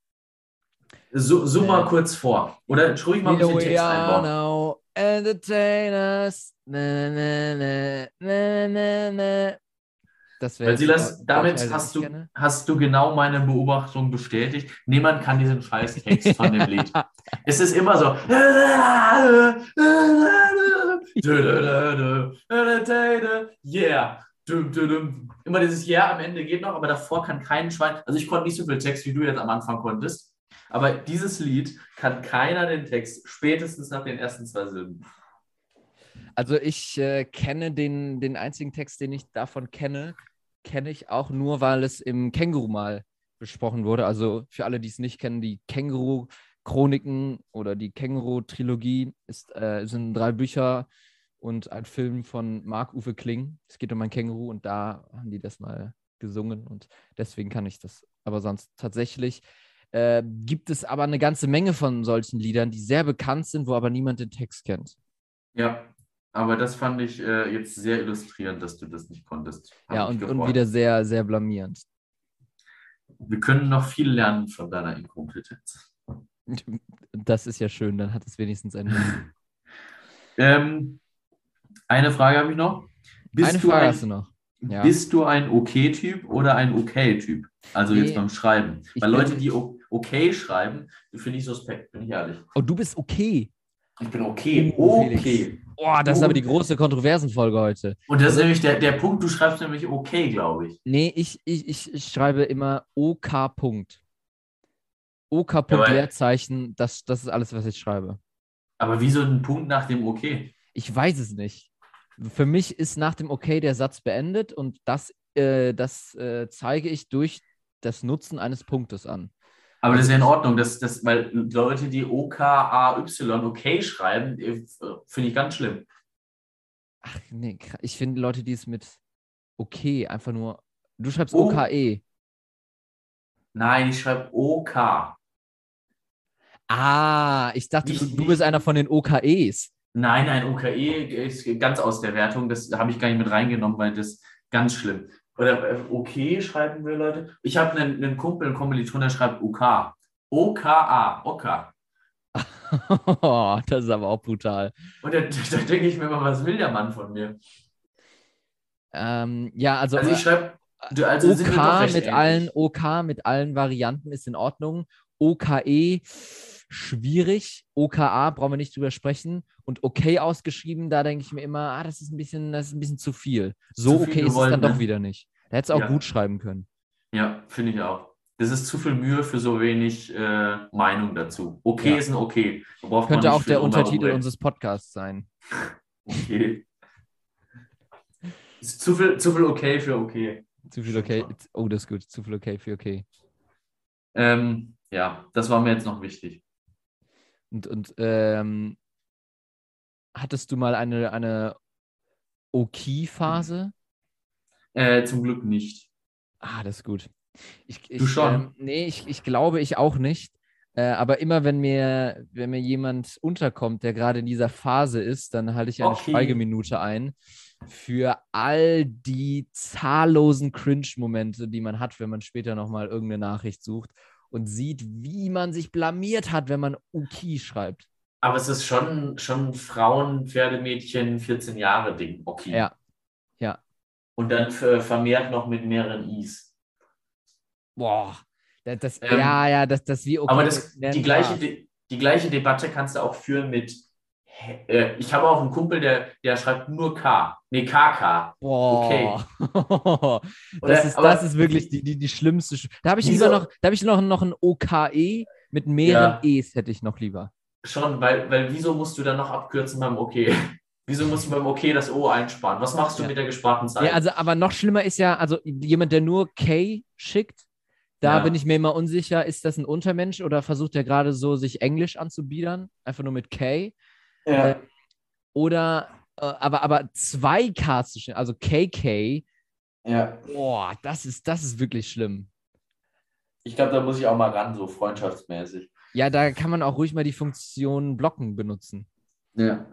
So, so mal Äh, kurz vor. Oder ruhig mal ein bisschen Text einbauen. now, entertainers. Na, na, na, na, na, na. Das wäre Silas, damit hast du, hast du genau meine Beobachtung bestätigt. Niemand kann diesen scheiß Text von dem Lied. Es ist immer so. Yeah. Immer dieses Yeah am Ende geht noch, aber davor kann kein Schwein. Also ich konnte nicht so viel Text, wie du jetzt am Anfang konntest. Aber dieses Lied kann keiner den Text spätestens nach den ersten zwei Silben. Also ich äh, kenne den, den einzigen Text, den ich davon kenne, kenne ich auch nur, weil es im Känguru mal besprochen wurde. Also für alle, die es nicht kennen, die Känguru-Chroniken oder die Känguru-Trilogie äh, sind drei Bücher und ein Film von Marc-Uwe Kling. Es geht um ein Känguru und da haben die das mal gesungen und deswegen kann ich das. Aber sonst tatsächlich äh, gibt es aber eine ganze Menge von solchen Liedern, die sehr bekannt sind, wo aber niemand den Text kennt. Ja, aber das fand ich äh, jetzt sehr illustrierend, dass du das nicht konntest. Hat Ja, und, und wieder sehr, sehr blamierend. Wir können noch viel lernen von deiner Inkompetenz. Das ist ja schön, dann hat es wenigstens einen. Ähm, eine Frage habe ich noch. Bist Eine du Frage ein, hast du noch. Ja. Bist du ein Okay-Typ oder ein Okay-Typ? Also jetzt Nee. beim Schreiben. Weil Leute, die okay schreiben, finde ich suspekt, bin ich ehrlich. Oh, du bist okay. Ich bin okay. Oh, Okay. Oh, das ist aber die große Kontroversenfolge heute. Und das ist nämlich der, der Punkt, du schreibst nämlich okay, glaube ich. Nee, ich, ich, ich, ich schreibe immer OK. Punkt. OK. Punkt, weil- Leerzeichen, das, das ist alles, was ich schreibe. Aber wieso ein Punkt nach dem okay? Ich weiß es nicht. Für mich ist nach dem OK der Satz beendet und das, äh, das äh, zeige ich durch das Nutzen eines Punktes an. Aber das ist ja in Ordnung, das, das, weil Leute, die O-K-A-Y okay schreiben, äh, finde ich ganz schlimm. Ach nee, ich finde Leute, die es mit OK einfach nur. Du schreibst Oh. OKE. Nein, ich schreibe OK. Ah, ich dachte, Nicht- du, du bist einer von den OKEs. Nein, nein, OKE ist ganz aus der Wertung. Das habe ich gar nicht mit reingenommen, weil das ganz schlimm. Oder äh, okay schreiben wir Leute. Ich habe einen, einen Kumpel, einen Kommiliton, der schreibt OK. OKA, OK. das ist aber auch brutal. Und da, da denke ich mir immer, was will der Mann von mir? Ähm, ja, also, Also ich schreibe, du- also OK mit ähnlich. allen, OK mit allen Varianten ist in Ordnung. OKE schwierig. OKA brauchen wir nicht drüber sprechen. Und okay ausgeschrieben, da denke ich mir immer, ah, das ist ein bisschen, das ist ein bisschen zu viel. So Zu viel okay ist es gewollt, dann doch ne? wieder nicht. Da hätte es auch Ja. gut schreiben können. Ja, finde ich auch. Das ist zu viel Mühe für so wenig äh, Meinung dazu. Okay Ja. ist ein Okay. Könnte auch der Untertitel reden. unseres Podcasts sein. Okay. Ist zu viel, zu viel okay für okay. Zu viel okay. Oh, das ist gut. Zu viel okay für okay. Ähm, ja, das war mir jetzt noch wichtig. Und, und ähm, hattest du mal eine, eine Okay-Phase? Äh, zum Glück nicht. Ah, das ist gut. Ich, ich, Du schon? Ähm, nee, ich, ich glaube, ich auch nicht. Äh, aber immer, wenn mir, wenn mir jemand unterkommt, der gerade in dieser Phase ist, dann halte ich eine Okay. Schweigeminute ein für all die zahllosen Cringe-Momente, die man hat, wenn man später nochmal irgendeine Nachricht sucht und sieht, wie man sich blamiert hat, wenn man Uki schreibt. Aber es ist schon, schon Frauen, Pferdemädchen, 14 Jahre Ding. Okay. Ja. Ja. Und dann vermehrt noch mit mehreren Is. Boah. Das, das, Ähm, ja, ja, das, das wie okay. Aber das, die, gleiche. De- die gleiche Debatte kannst du auch führen mit. Äh, ich habe auch einen Kumpel, der, der schreibt nur K. Nee, KK. Boah. Oder- das, ist, das ist wirklich die, die, die schlimmste. Sch da habe ich lieber noch, da habe ich noch, noch ein OKE mit mehreren Ja. E's, hätte ich noch lieber. Schon, weil, weil wieso musst du dann noch abkürzen beim Okay? Wieso musst du beim Okay das O einsparen? Was machst du Ja. mit der gesparten Zeit? Ja, also, aber noch schlimmer ist ja, also jemand, der nur K schickt, da Ja. bin ich mir immer unsicher, ist das ein Untermensch oder versucht er gerade so, sich Englisch anzubiedern? Einfach nur mit K? Ja. äh, Oder, äh, aber, aber zwei Ks zu schicken, also KK, ja. boah, das ist, das ist wirklich schlimm. Ich glaube, da muss ich auch mal ran, so freundschaftsmäßig. Ja, da kann man auch ruhig mal die Funktion Blocken benutzen. Ja.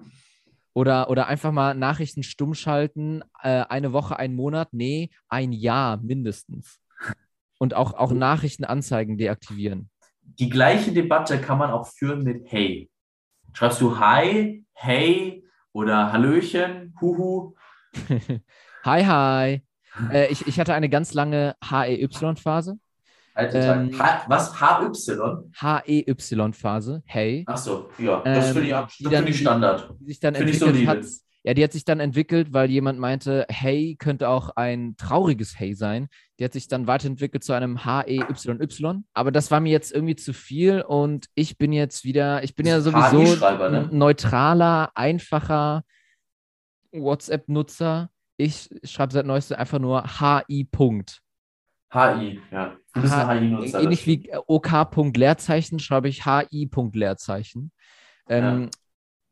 Oder, oder einfach mal Nachrichten stumm schalten, äh, eine Woche, einen Monat, nee, ein Jahr mindestens. Und auch, auch Nachrichtenanzeigen deaktivieren. Die gleiche Debatte kann man auch führen mit Hey. Schreibst du Hi, Hey oder Hallöchen, Huhu? hi, hi. Äh, ich, ich hatte eine ganz lange HEY-Phase. Ähm, H was? HY? HEY-Phase. Hey. Ach so, ja, das finde ich, Ähm, das dann- find ich Standard. Die sich dann Finde ich entwickelt hat. Ja, die hat sich dann entwickelt, weil jemand meinte, Hey könnte auch ein trauriges Hey sein. Die hat sich dann weiterentwickelt zu einem HEYY. Aber das war mir jetzt irgendwie zu viel und ich bin jetzt wieder, ich bin ja sowieso ne? ein neutraler, einfacher WhatsApp-Nutzer. Ich schreibe seit neuestem einfach nur HI. Punkt. HI, ja. Du bist ein HI-Nutzer. Ähnlich wie OK. Leerzeichen schreibe ich HI. Leerzeichen. Ähm,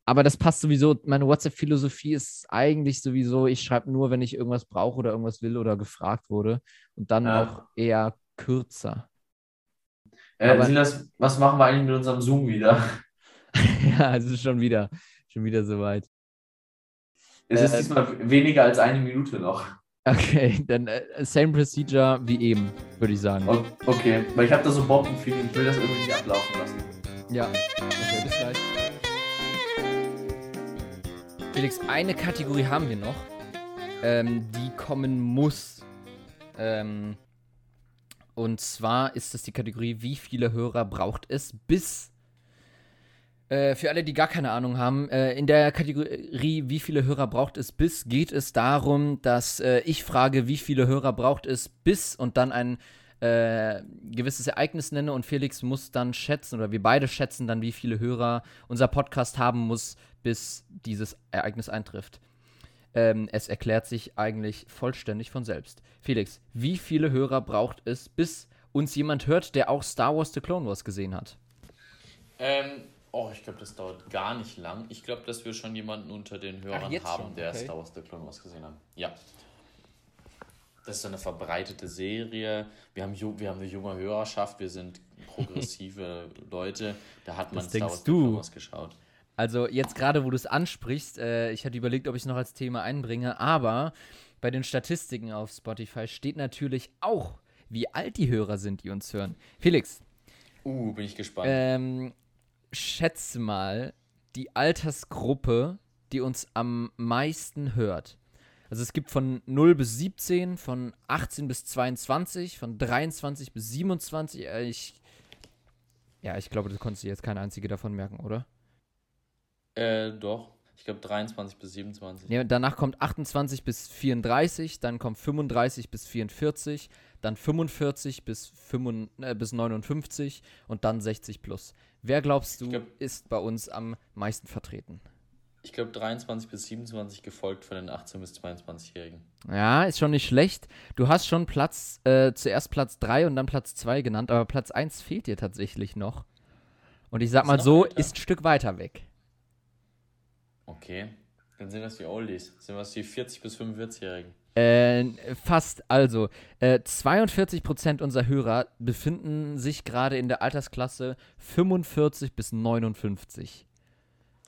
Aber das passt sowieso. Meine WhatsApp-Philosophie ist eigentlich sowieso, ich schreibe nur, wenn ich irgendwas brauche oder irgendwas will oder gefragt wurde. Und dann Ja. auch eher kürzer. Äh, Silas, was machen wir eigentlich mit unserem Zoom wieder? ja, es ist schon wieder, schon wieder soweit. Es ist Äh, diesmal weniger als eine Minute noch. Okay, dann äh, same procedure wie eben, würde ich sagen. Okay, weil ich habe da so Bombenfeeling, ich will das irgendwie nicht ablaufen lassen. Ja, okay, bis gleich. Felix, eine Kategorie haben wir noch, ähm, die kommen muss. Ähm, und zwar ist das die Kategorie, wie viele Hörer braucht es bis. Äh, für alle, die gar keine Ahnung haben, äh, in der Kategorie, wie viele Hörer braucht es bis, geht es darum, dass äh, ich frage, wie viele Hörer braucht es bis und dann ein äh, gewisses Ereignis nenne und Felix muss dann schätzen oder wir beide schätzen dann, wie viele Hörer unser Podcast haben muss, bis dieses Ereignis eintrifft. Ähm, es erklärt sich eigentlich vollständig von selbst. Felix, wie viele Hörer braucht es, bis uns jemand hört, der auch Star Wars The Clone Wars gesehen hat? Ähm, oh, ich glaube, das dauert gar nicht lang. Ich glaube, dass wir schon jemanden unter den Hörern jetzt haben, schon, der okay. Star Wars The Clone Wars gesehen hat. Ja. Das ist so eine verbreitete Serie. Wir haben, wir haben eine junge Hörerschaft, wir sind progressive Leute. Da hat man Das Star Wars du. The Clone Wars geschaut. Also jetzt gerade, wo du es ansprichst, äh, ich hatte überlegt, ob ich es noch als Thema einbringe, aber bei den Statistiken auf Spotify steht natürlich auch, wie alt die Hörer sind, die uns hören. Felix, Uh, bin ich gespannt. ähm, schätze mal die Altersgruppe, die uns am meisten hört. Also es gibt von 0 bis 17, von 18 bis 22, von 23 bis 27. Äh, ich, ja, ich glaube, du konntest dir jetzt keine einzige davon merken, oder? Äh, doch. Ich glaube 23 bis 27. Ja, danach kommt 28 bis 34, dann kommt 35 bis 44, dann 45 bis, 5, äh, bis 59 und dann 60 plus. Wer glaubst du, glaub- ist bei uns am meisten vertreten? Ich glaube 23 bis 27 gefolgt von den 18 bis 22-Jährigen. Ja, ist schon nicht schlecht. Du hast schon Platz, äh, zuerst Platz 3 und dann Platz 2 genannt, aber Platz 1 fehlt dir tatsächlich noch. Und ich sag mal so, weiter? ist ein Stück weiter weg. Okay. Dann sind das die Oldies. Sind das die 40 bis 45-Jährigen. Äh, fast. Also, äh, 42% unserer Hörer befinden sich gerade in der Altersklasse 45 bis 59.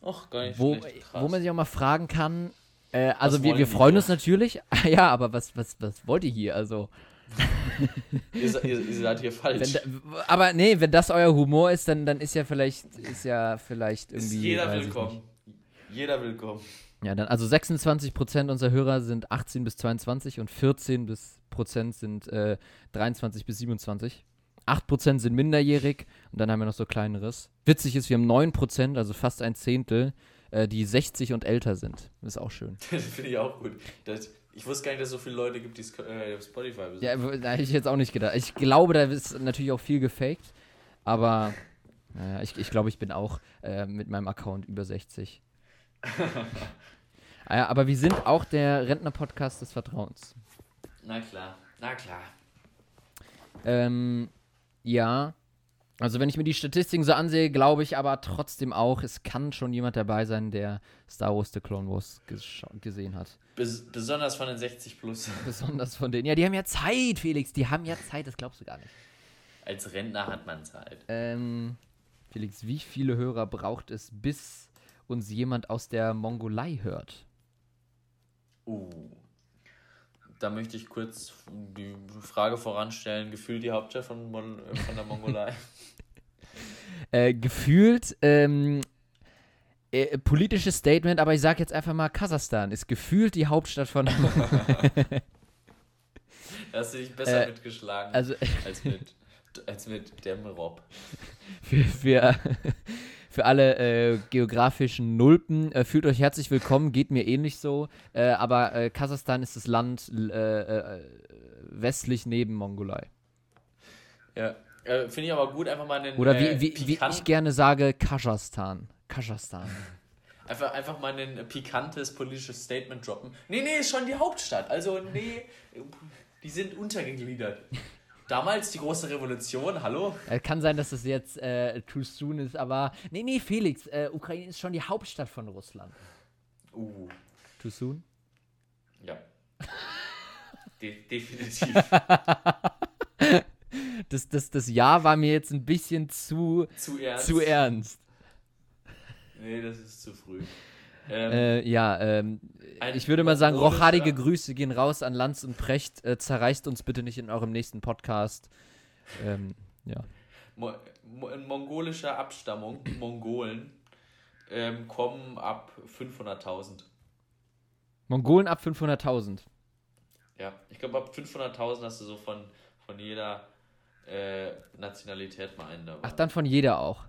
Och, gar nicht Wo, schlecht. Krass. wo man sich auch mal fragen kann, äh, also wir, wir freuen uns natürlich. ja, aber was, was, was wollt ihr hier? Also, ihr, ihr, ihr seid hier falsch. da, aber nee, wenn das euer Humor ist, dann, dann ist ja vielleicht, ist ja vielleicht ist irgendwie. jeder weiß ich willkommen. Jeder willkommen. Ja, dann, also 26% unserer Hörer sind 18 bis 22 und 14 bis Prozent sind äh, 23 bis 27. 8% sind minderjährig und dann haben wir noch so kleineres. Witzig ist, wir haben 9%, also fast ein Zehntel, äh, die 60 und älter sind. Das ist auch schön. Das finde ich auch gut. Das, ich wusste gar nicht, dass es so viele Leute gibt, die äh, Spotify besitzen. Ja, da hätte ich jetzt auch nicht gedacht. Ich glaube, da ist natürlich auch viel gefaked, aber naja, ich, ich glaube, ich bin auch äh, mit meinem Account über 60. Ah ja, aber wir sind auch der Rentner-Podcast des Vertrauens. Na klar, na klar. Ähm, ja, also wenn ich mir die Statistiken so ansehe, glaube ich aber trotzdem auch, es kann schon jemand dabei sein, der Star Wars The Clone Wars gesehen hat. Bes besonders von den 60 plus. Besonders von denen. Ja, die haben ja Zeit, Felix, die haben ja Zeit, das glaubst du gar nicht. Als Rentner hat man Zeit. Ähm, Felix, wie viele Hörer braucht es, bis uns jemand aus der Mongolei hört. Uh. Da möchte ich kurz die Frage voranstellen: Gefühlt die Hauptstadt von, Mon äh, von der Mongolei? Äh, gefühlt, ähm, äh, politisches Statement, aber ich sage jetzt einfach mal, Kasachstan ist gefühlt die Hauptstadt von. Da hast du dich besser Äh, mitgeschlagen also als mit, als mit Demrob. für, für, für alle äh, geografischen Nulpen, äh, fühlt euch herzlich willkommen, geht mir ähnlich so. Äh, aber äh, Kasachstan ist das Land äh, äh, westlich neben Mongolei. Ja. Finde ich aber gut, einfach mal einen. Oder wie, wie, wie ich gerne sage, Kasachstan. Kasachstan. Einfach, einfach mal ein pikantes politisches Statement droppen. Nee, nee, ist schon die Hauptstadt. Also, nee, die sind untergegliedert. Damals die große Revolution, hallo? Äh, kann sein, dass das jetzt äh, too soon ist, aber. Nee, nee, Felix, äh, Ukraine ist schon die Hauptstadt von Russland. Uh, Too soon? ja. De definitiv. Das, das, das Ja war mir jetzt ein bisschen zu, zu ernst. zu ernst. Nee, das ist zu früh. Ähm, Äh, ja, ähm, ich würde mal sagen, rochadige Grüße gehen raus an Lanz und Precht. Äh, zerreißt uns bitte nicht in eurem nächsten Podcast. Ähm, ja. Mo mo in mongolischer Abstammung, Mongolen, ähm, kommen ab 500.000. Mongolen ab 500.000. Ja, ich glaube, ab 500.000 hast du so von, von jeder äh, Nationalität mal einen dabei. Ach, dann von jeder auch.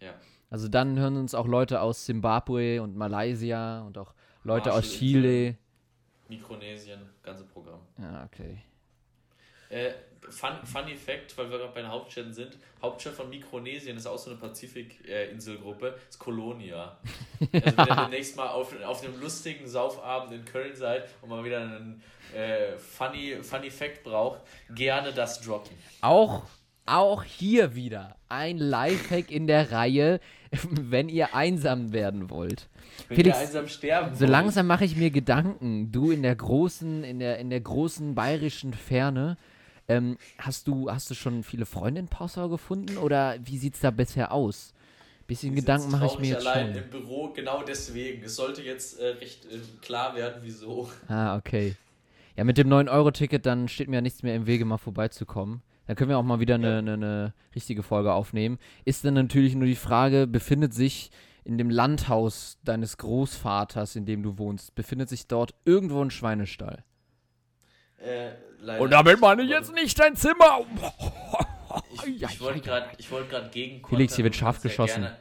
Ja. Also dann hören uns auch Leute aus Zimbabwe und Malaysia und auch Leute aus Marshallinseln. Chile. Mikronesien, ganze Programm. Ja, okay. Äh, fun, funny Fact, weil wir gerade bei den Hauptstädten sind: Hauptstadt von Mikronesien ist auch so eine Pazifik-Inselgruppe, ist Kolonia. Also, wenn ihr demnächst mal auf, auf einem lustigen Saufabend in Köln seid und mal wieder einen äh, funny, funny Fact braucht, gerne das droppen. Auch, auch hier wieder ein Lifehack in der Reihe, wenn ihr einsam werden wollt. Wenn Felix, ihr einsam sterben So wollt. langsam mache ich mir Gedanken. Du in der großen, in der, in der großen bayerischen Ferne. Ähm, hast, du, hast du schon viele Freunde in Passau gefunden oder wie sieht es da bisher aus? Bisschen Gedanken mache ich mir jetzt allein schon. im Büro, genau deswegen. Es sollte jetzt äh, recht äh, klar werden, wieso. Ah, okay. Ja, mit dem 9-Euro-Ticket, dann steht mir ja nichts mehr im Wege, mal vorbeizukommen. Dann können wir auch mal wieder eine, eine, eine richtige Folge aufnehmen. Ist dann natürlich nur die Frage, befindet sich in dem Landhaus deines Großvaters, in dem du wohnst, befindet sich dort irgendwo ein Schweinestall? Äh, leider Und damit meine ich jetzt nicht dein Zimmer. Ich, ich wollte gerade wollt gegen Felix, hier wird Du scharf ja geschossen. Gerne,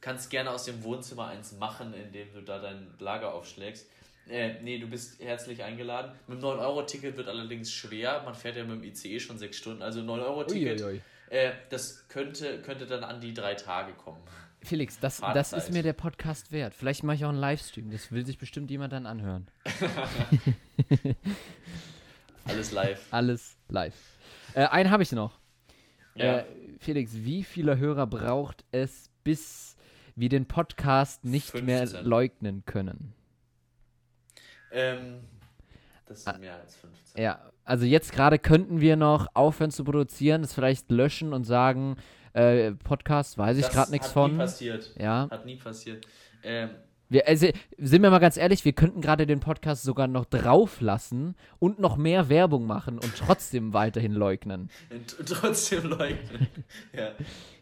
kannst gerne aus dem Wohnzimmer eins machen, indem du da dein Lager aufschlägst. Äh, nee, du bist herzlich eingeladen. Mit dem 9-Euro-Ticket wird allerdings schwer. Man fährt ja mit dem ICE schon sechs Stunden. Also 9-Euro-Ticket, Uiuiui. äh, das könnte, könnte dann an die drei Tage kommen. Felix, das, Fahrzeit. das ist mir der Podcast wert. Vielleicht mache ich auch einen Livestream. Das will sich bestimmt jemand dann anhören. Alles live. Alles live. Äh, einen habe ich noch. Ja. Äh, Felix, wie viele Hörer braucht es, bis wir den Podcast nicht mehr 15. leugnen können? Ähm, das sind mehr als 15. Ja, also jetzt gerade könnten wir noch aufhören zu produzieren, es vielleicht löschen und sagen, äh, Podcast weiß ich gerade nichts hat Nie von. passiert. Ja, Hat nie passiert. Ähm, wir, also, sind wir mal ganz ehrlich, wir könnten gerade den Podcast sogar noch drauf lassen und noch mehr Werbung machen und trotzdem weiterhin leugnen. Und trotzdem leugnen. ja.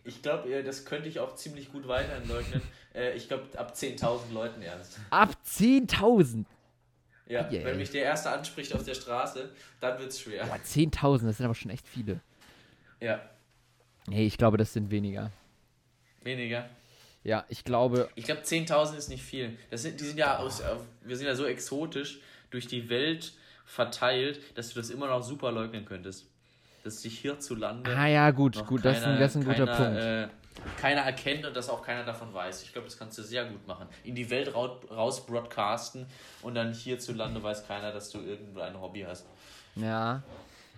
Ich glaube, das könnte ich auch ziemlich gut weiterhin leugnen. Äh, ich glaube, ab 10.000 Leuten erst. Ab 10.000! Ja, Yeah. wenn mich der Erste anspricht auf der Straße, dann wird's schwer. Boah, 10.000, das sind aber schon echt viele. Ja, Nee, ich glaube, das sind weniger. weniger. Ja, ich glaube, Ich glaube, 10.000 ist nicht viel. Das sind, die sind ja aus, äh, wir sind ja so exotisch durch die Welt verteilt, dass du das immer noch super leugnen könntest. Dass sich hierzulande ah ja, gut, gut, das ist ein, das ist ein guter keiner, Punkt. Äh, keiner erkennt und dass auch keiner davon weiß. Ich glaube, das kannst du sehr gut machen. In die Welt rau raus broadcasten und dann hierzulande weiß keiner, dass du irgendwo ein Hobby hast. Ja,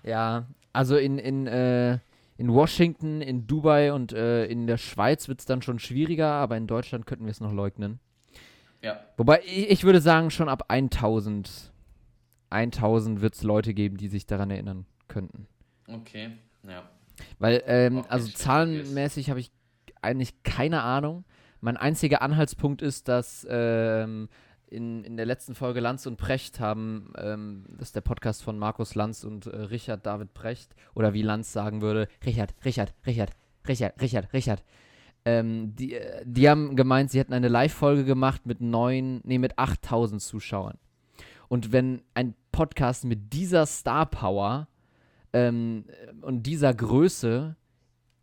ja. Also in, in, äh, in Washington, in Dubai und äh, in der Schweiz wird es dann schon schwieriger, aber in Deutschland könnten wir es noch leugnen. Ja, Wobei, ich, ich würde sagen, schon ab 1000, 1000 wird es Leute geben, die sich daran erinnern könnten. okay. Ja. Weil, ähm, Okay, also zahlenmäßig habe ich eigentlich keine Ahnung. mein einziger Anhaltspunkt ist, dass ähm, in, in der letzten Folge Lanz und Precht haben, ähm, das ist der Podcast von Markus Lanz und äh, Richard David Precht, oder wie Lanz sagen würde, Richard, Richard, Richard, Richard, Richard, Richard. Ähm, die, äh, die haben gemeint, sie hätten eine Live-Folge gemacht mit neun, nee, mit 8000 Zuschauern. Und wenn ein Podcast mit dieser Star Power ähm, und dieser Größe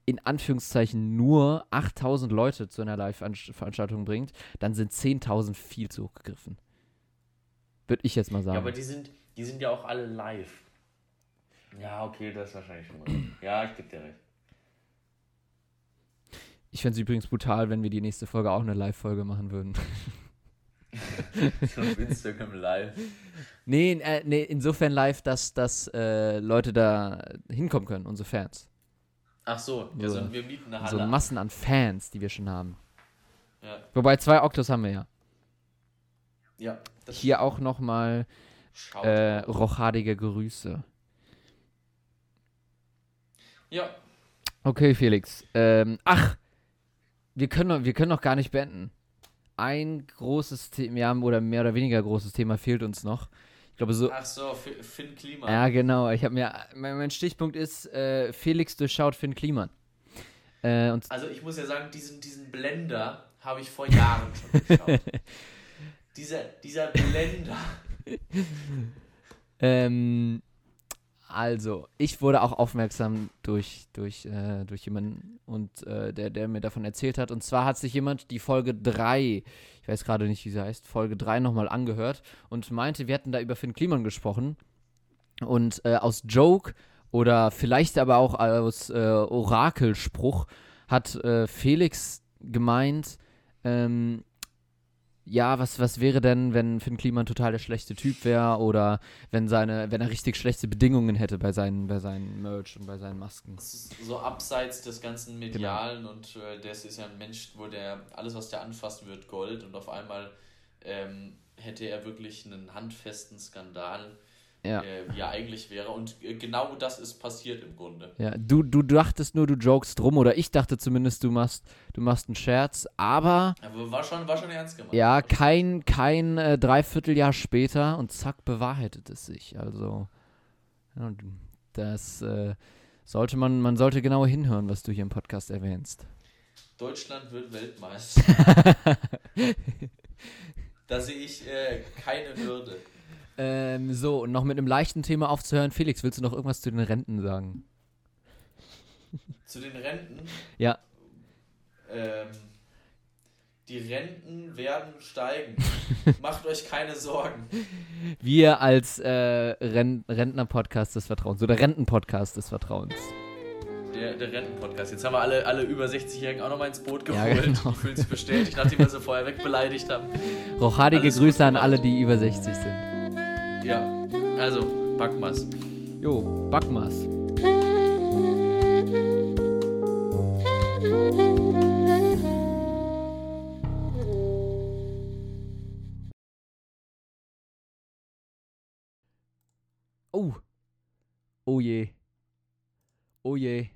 in Anführungszeichen nur 8000 Leute zu einer Live-Veranstaltung bringt, dann sind 10.000 viel zu hoch gegriffen. Würde ich jetzt mal sagen. Ja, aber die sind, die sind ja auch alle live. Ja, okay, das ist wahrscheinlich schon mal. Ja, ich gebe dir recht. Ich fände es übrigens brutal, wenn wir die nächste Folge auch eine Live-Folge machen würden. Auf Instagram live. Nee, äh, nee, insofern live, dass, dass äh, Leute da hinkommen können, unsere Fans. Ach so, ja, So. so, wir mieten eine So Halle. Massen an Fans, die wir schon haben. ja, Wobei zwei Oktos haben wir ja. ja, Hier auch nochmal äh, rochadige Grüße. Ja, Okay, Felix. Ähm, ach, wir können, noch, wir können noch gar nicht beenden. Ein großes Thema, ja, oder mehr oder weniger großes Thema fehlt uns noch. Ich glaube so. ach so, Fi- Finn Klima. Ja, genau. Ich habe mir, mein, mein Stichpunkt ist, äh, Felix durchschaut Finn Kliman. Äh, und Also ich muss ja sagen, diesen, diesen Blender habe ich vor Jahren schon geschaut. dieser, dieser Blender. Ähm, also, ich wurde auch aufmerksam durch, durch, äh, durch jemanden, und, äh, der, der mir davon erzählt hat. Und zwar hat sich jemand die Folge 3, ich weiß gerade nicht, wie sie heißt, Folge 3 nochmal angehört und meinte, wir hätten da über Finn Kliman gesprochen. Und äh, aus Joke oder vielleicht aber auch aus äh, Orakelspruch hat äh, Felix gemeint, ähm, ja, was, was wäre denn, wenn Finn Kliman total der schlechte Typ wäre oder wenn seine, wenn er richtig schlechte Bedingungen hätte bei seinen, bei seinen Merch und bei seinen Masken. So abseits des ganzen Medialen und äh, das ist ja ein Mensch, wo der alles, was der anfasst, wird Gold und auf einmal ähm, hätte er wirklich einen handfesten Skandal, Ja. äh, wie er eigentlich wäre. Und äh, genau das ist passiert im Grunde. Ja, du, du dachtest nur, du jokest drum oder ich dachte zumindest, du machst, du machst einen Scherz, aber Aber war schon, war schon ernst gemeint. ja, kein, kein äh, Dreivierteljahr später und zack, bewahrheitet es sich. Also, das äh, sollte man, man sollte genau hinhören, was du hier im Podcast erwähnst. Deutschland wird Weltmeister. da sehe ich äh, keine Hürde. Ähm, so, und noch mit einem leichten Thema aufzuhören. Felix, willst du noch irgendwas zu den Renten sagen? Zu den Renten. Ja. Ähm, die Renten werden steigen. Macht euch keine Sorgen. Wir als äh, Ren Rentner-Podcast des Vertrauens oder Renten-Podcast des Vertrauens. Der, der Rentenpodcast. Jetzt haben wir alle, alle über 60-Jährigen auch nochmal ins Boot Ja, geholt. genau. Die fühlen sich bestätigt, nachdem wir sie vorher wegbeleidigt haben. Rochadige Grüße an alle, die über 60 sind. Ja, also, wir's. Jo, Backmas. Oh. Oh je. Oh je.